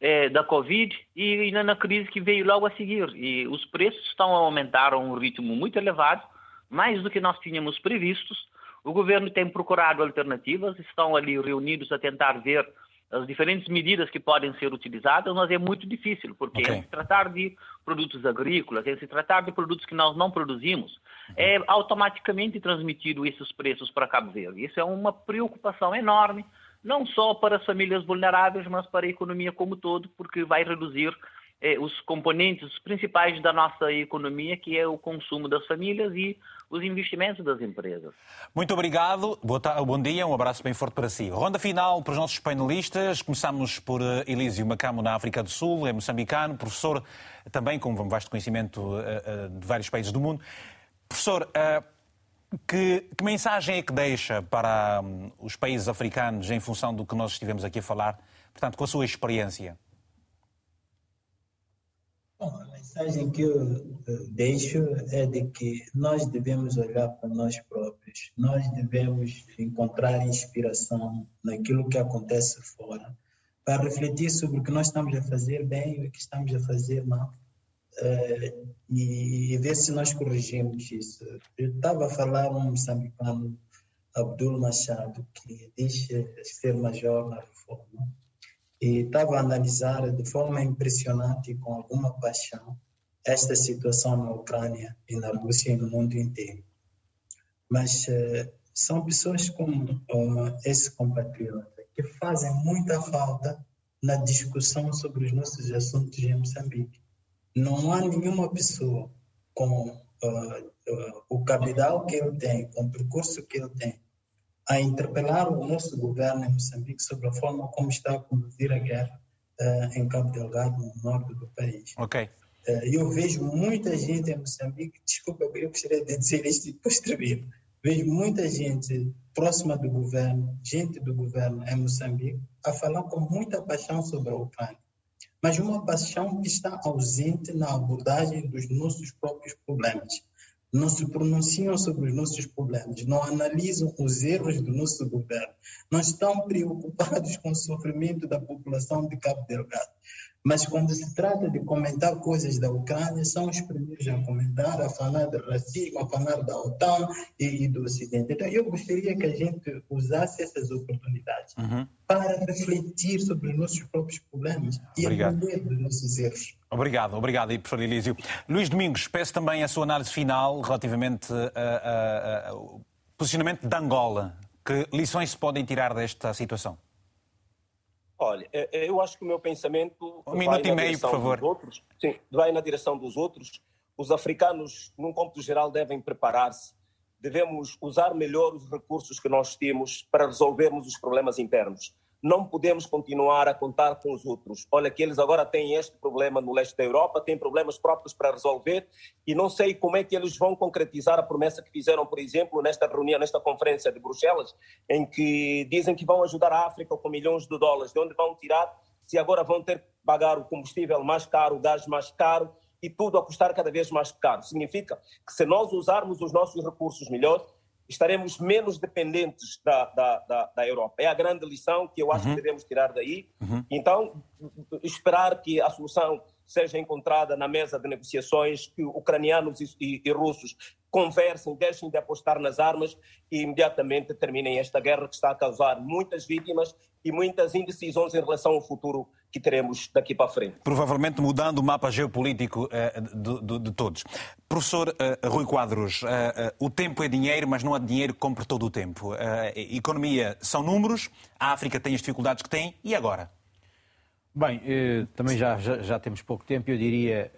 Speaker 26: eh, da Covid e, e na crise que veio logo a seguir. E os preços estão a aumentar a um ritmo muito elevado, mais do que nós tínhamos previstos. O governo tem procurado alternativas, estão ali reunidos a tentar ver as diferentes medidas que podem ser utilizadas, mas é muito difícil, porque okay. se tratar de produtos agrícolas, se tratar de produtos que nós não produzimos, é automaticamente transmitido esses preços para Cabo Verde. Isso é uma preocupação enorme, não só para as famílias vulneráveis, mas para a economia como todo, porque vai reduzir eh, os componentes principais da nossa economia, que é o consumo das famílias e os investimentos das empresas.
Speaker 1: Muito obrigado, bom dia, um abraço bem forte para si. Ronda final para os nossos painelistas. Começamos por eh, Elísio Macamo, na África do Sul, é moçambicano, professor também com um vasto conhecimento eh, de vários países do mundo. Professor, que, que, mensagem é que deixa para um, os países africanos em função do que nós estivemos aqui a falar, portanto, com a sua experiência?
Speaker 10: Bom, mensagem que eu deixo é de que nós devemos olhar para nós próprios, nós devemos encontrar inspiração naquilo que acontece fora, para refletir sobre o que nós estamos a fazer bem e o que estamos a fazer mal, eh, e ver se nós corrigimos isso. Eu estava a falar um moçambicano, Abdul Machado, que diz ser major na reforma e estava a analisar de forma impressionante e com alguma paixão esta situação na Ucrânia e na Rússia e no mundo inteiro. Mas uh, são pessoas como uh, esse compatriota que fazem muita falta na discussão sobre os nossos assuntos em Moçambique. Não há nenhuma pessoa com uh, o capital que ele tem, com o percurso que ele tem, a interpelar o nosso governo em Moçambique sobre a forma como está a conduzir a guerra uh, em Cabo Delgado, no norte do país.
Speaker 1: Ok.
Speaker 10: eu vejo muita gente em Moçambique, desculpa, eu gostaria de dizer isto e depois termino. Vejo muita gente próxima do governo, gente do governo em Moçambique, a falar com muita paixão sobre a Ucrânia. Mas uma paixão que está ausente na abordagem dos nossos próprios problemas. Não se pronunciam sobre os nossos problemas, não analisam os erros do nosso governo, não estão preocupados com o sofrimento da população de Cabo Delgado. Mas quando se trata de comentar coisas da Ucrânia, são os primeiros a comentar, a falar de racismo, a falar da OTAN e, e do Ocidente. Então, eu gostaria que a gente usasse essas oportunidades uhum. para refletir sobre os nossos próprios problemas e obrigado. aprender dos nossos erros.
Speaker 1: Obrigado, obrigado, professor Elísio. Luís Domingos, peço também a sua análise final relativamente ao posicionamento de Angola. Que lições se podem tirar desta situação?
Speaker 2: Olha, é, é, eu acho que o meu pensamento.
Speaker 1: Um minuto e meio, por favor.
Speaker 2: Outros, sim, vai na direção dos outros. Os africanos, num cômputo geral, devem preparar-se. Devemos usar melhor os recursos que nós temos para resolvermos os problemas internos não podemos continuar a contar com os outros. Olha que eles agora têm este problema no leste da Europa, têm problemas próprios para resolver e não sei como é que eles vão concretizar a promessa que fizeram, por exemplo, nesta reunião, nesta conferência de Bruxelas, em que dizem que vão ajudar a África com milhões de dólares. De onde vão tirar se agora vão ter que pagar o combustível mais caro, o gás mais caro e tudo a custar cada vez mais caro? Significa que se nós usarmos os nossos recursos melhor, estaremos menos dependentes da, da, da, da, Europa. É a grande lição que eu acho uhum. que devemos tirar daí. Uhum. Então, esperar que a solução seja encontrada na mesa de negociações, que ucranianos e, e, e russos conversem, deixem de apostar nas armas e imediatamente terminem esta guerra que está a causar muitas vítimas e muitas indecisões em relação ao futuro que teremos daqui para frente.
Speaker 1: Provavelmente mudando o mapa geopolítico uh, de, de, de, todos. Professor uh, Rui Quadros, uh, o tempo é dinheiro, mas não há dinheiro que compre todo o tempo. economia são números, a África tem as dificuldades que tem, e agora?
Speaker 11: Bem, também já, já, já, temos pouco tempo, eu diria.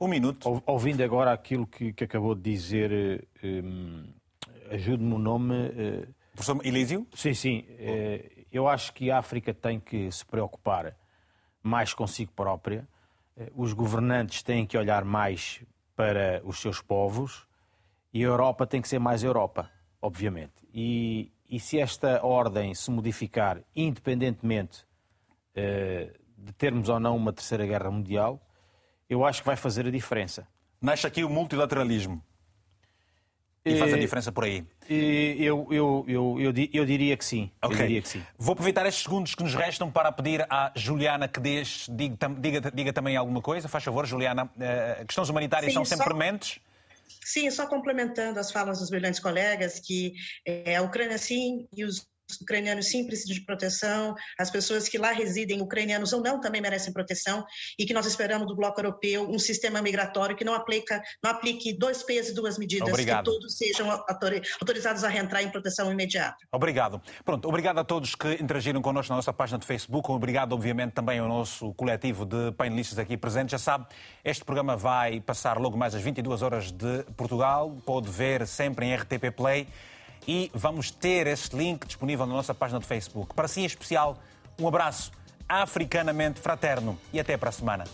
Speaker 1: um minuto.
Speaker 11: Ouvindo agora aquilo que, que acabou de dizer, ajude-me o nome.
Speaker 1: Professor Elísio?
Speaker 11: Sim, sim. Eu acho que a África tem que se preocupar mais consigo própria. Os governantes têm que olhar mais para os seus povos e a Europa tem que ser mais Europa, obviamente. E, e se esta ordem se modificar, independentemente de termos ou não uma terceira guerra mundial, eu acho que vai fazer a diferença.
Speaker 1: Nasce aqui o multilateralismo. E faz a diferença por aí?
Speaker 11: Eu, eu, eu, eu, eu diria que sim.
Speaker 1: Okay.
Speaker 11: Eu diria que sim.
Speaker 1: Vou aproveitar estes segundos que nos restam para pedir à Juliana que diz, diga, diga, diga também alguma coisa. Faz favor, Juliana. Uh, questões humanitárias sim, são sempre só... prementes?
Speaker 12: Sim, só complementando as falas dos brilhantes colegas, que é, a Ucrânia sim e os ucranianos sim precisam de proteção, as pessoas que lá residem, ucranianos ou não, também merecem proteção, e que nós esperamos do bloco europeu um sistema migratório que não, aplica, não aplique dois pesos e duas medidas,
Speaker 1: obrigado.
Speaker 12: que todos sejam autorizados a reentrar em proteção imediata.
Speaker 1: Obrigado. Pronto, obrigado a todos que interagiram connosco na nossa página de Facebook, obrigado, obviamente, também ao nosso coletivo de painelistas aqui presentes. Já sabe, este programa vai passar logo mais às 22 horas de Portugal, pode ver sempre em RTP Play e vamos ter este link disponível na nossa página de Facebook. Para si, em especial, um abraço africanamente fraterno e até para a semana.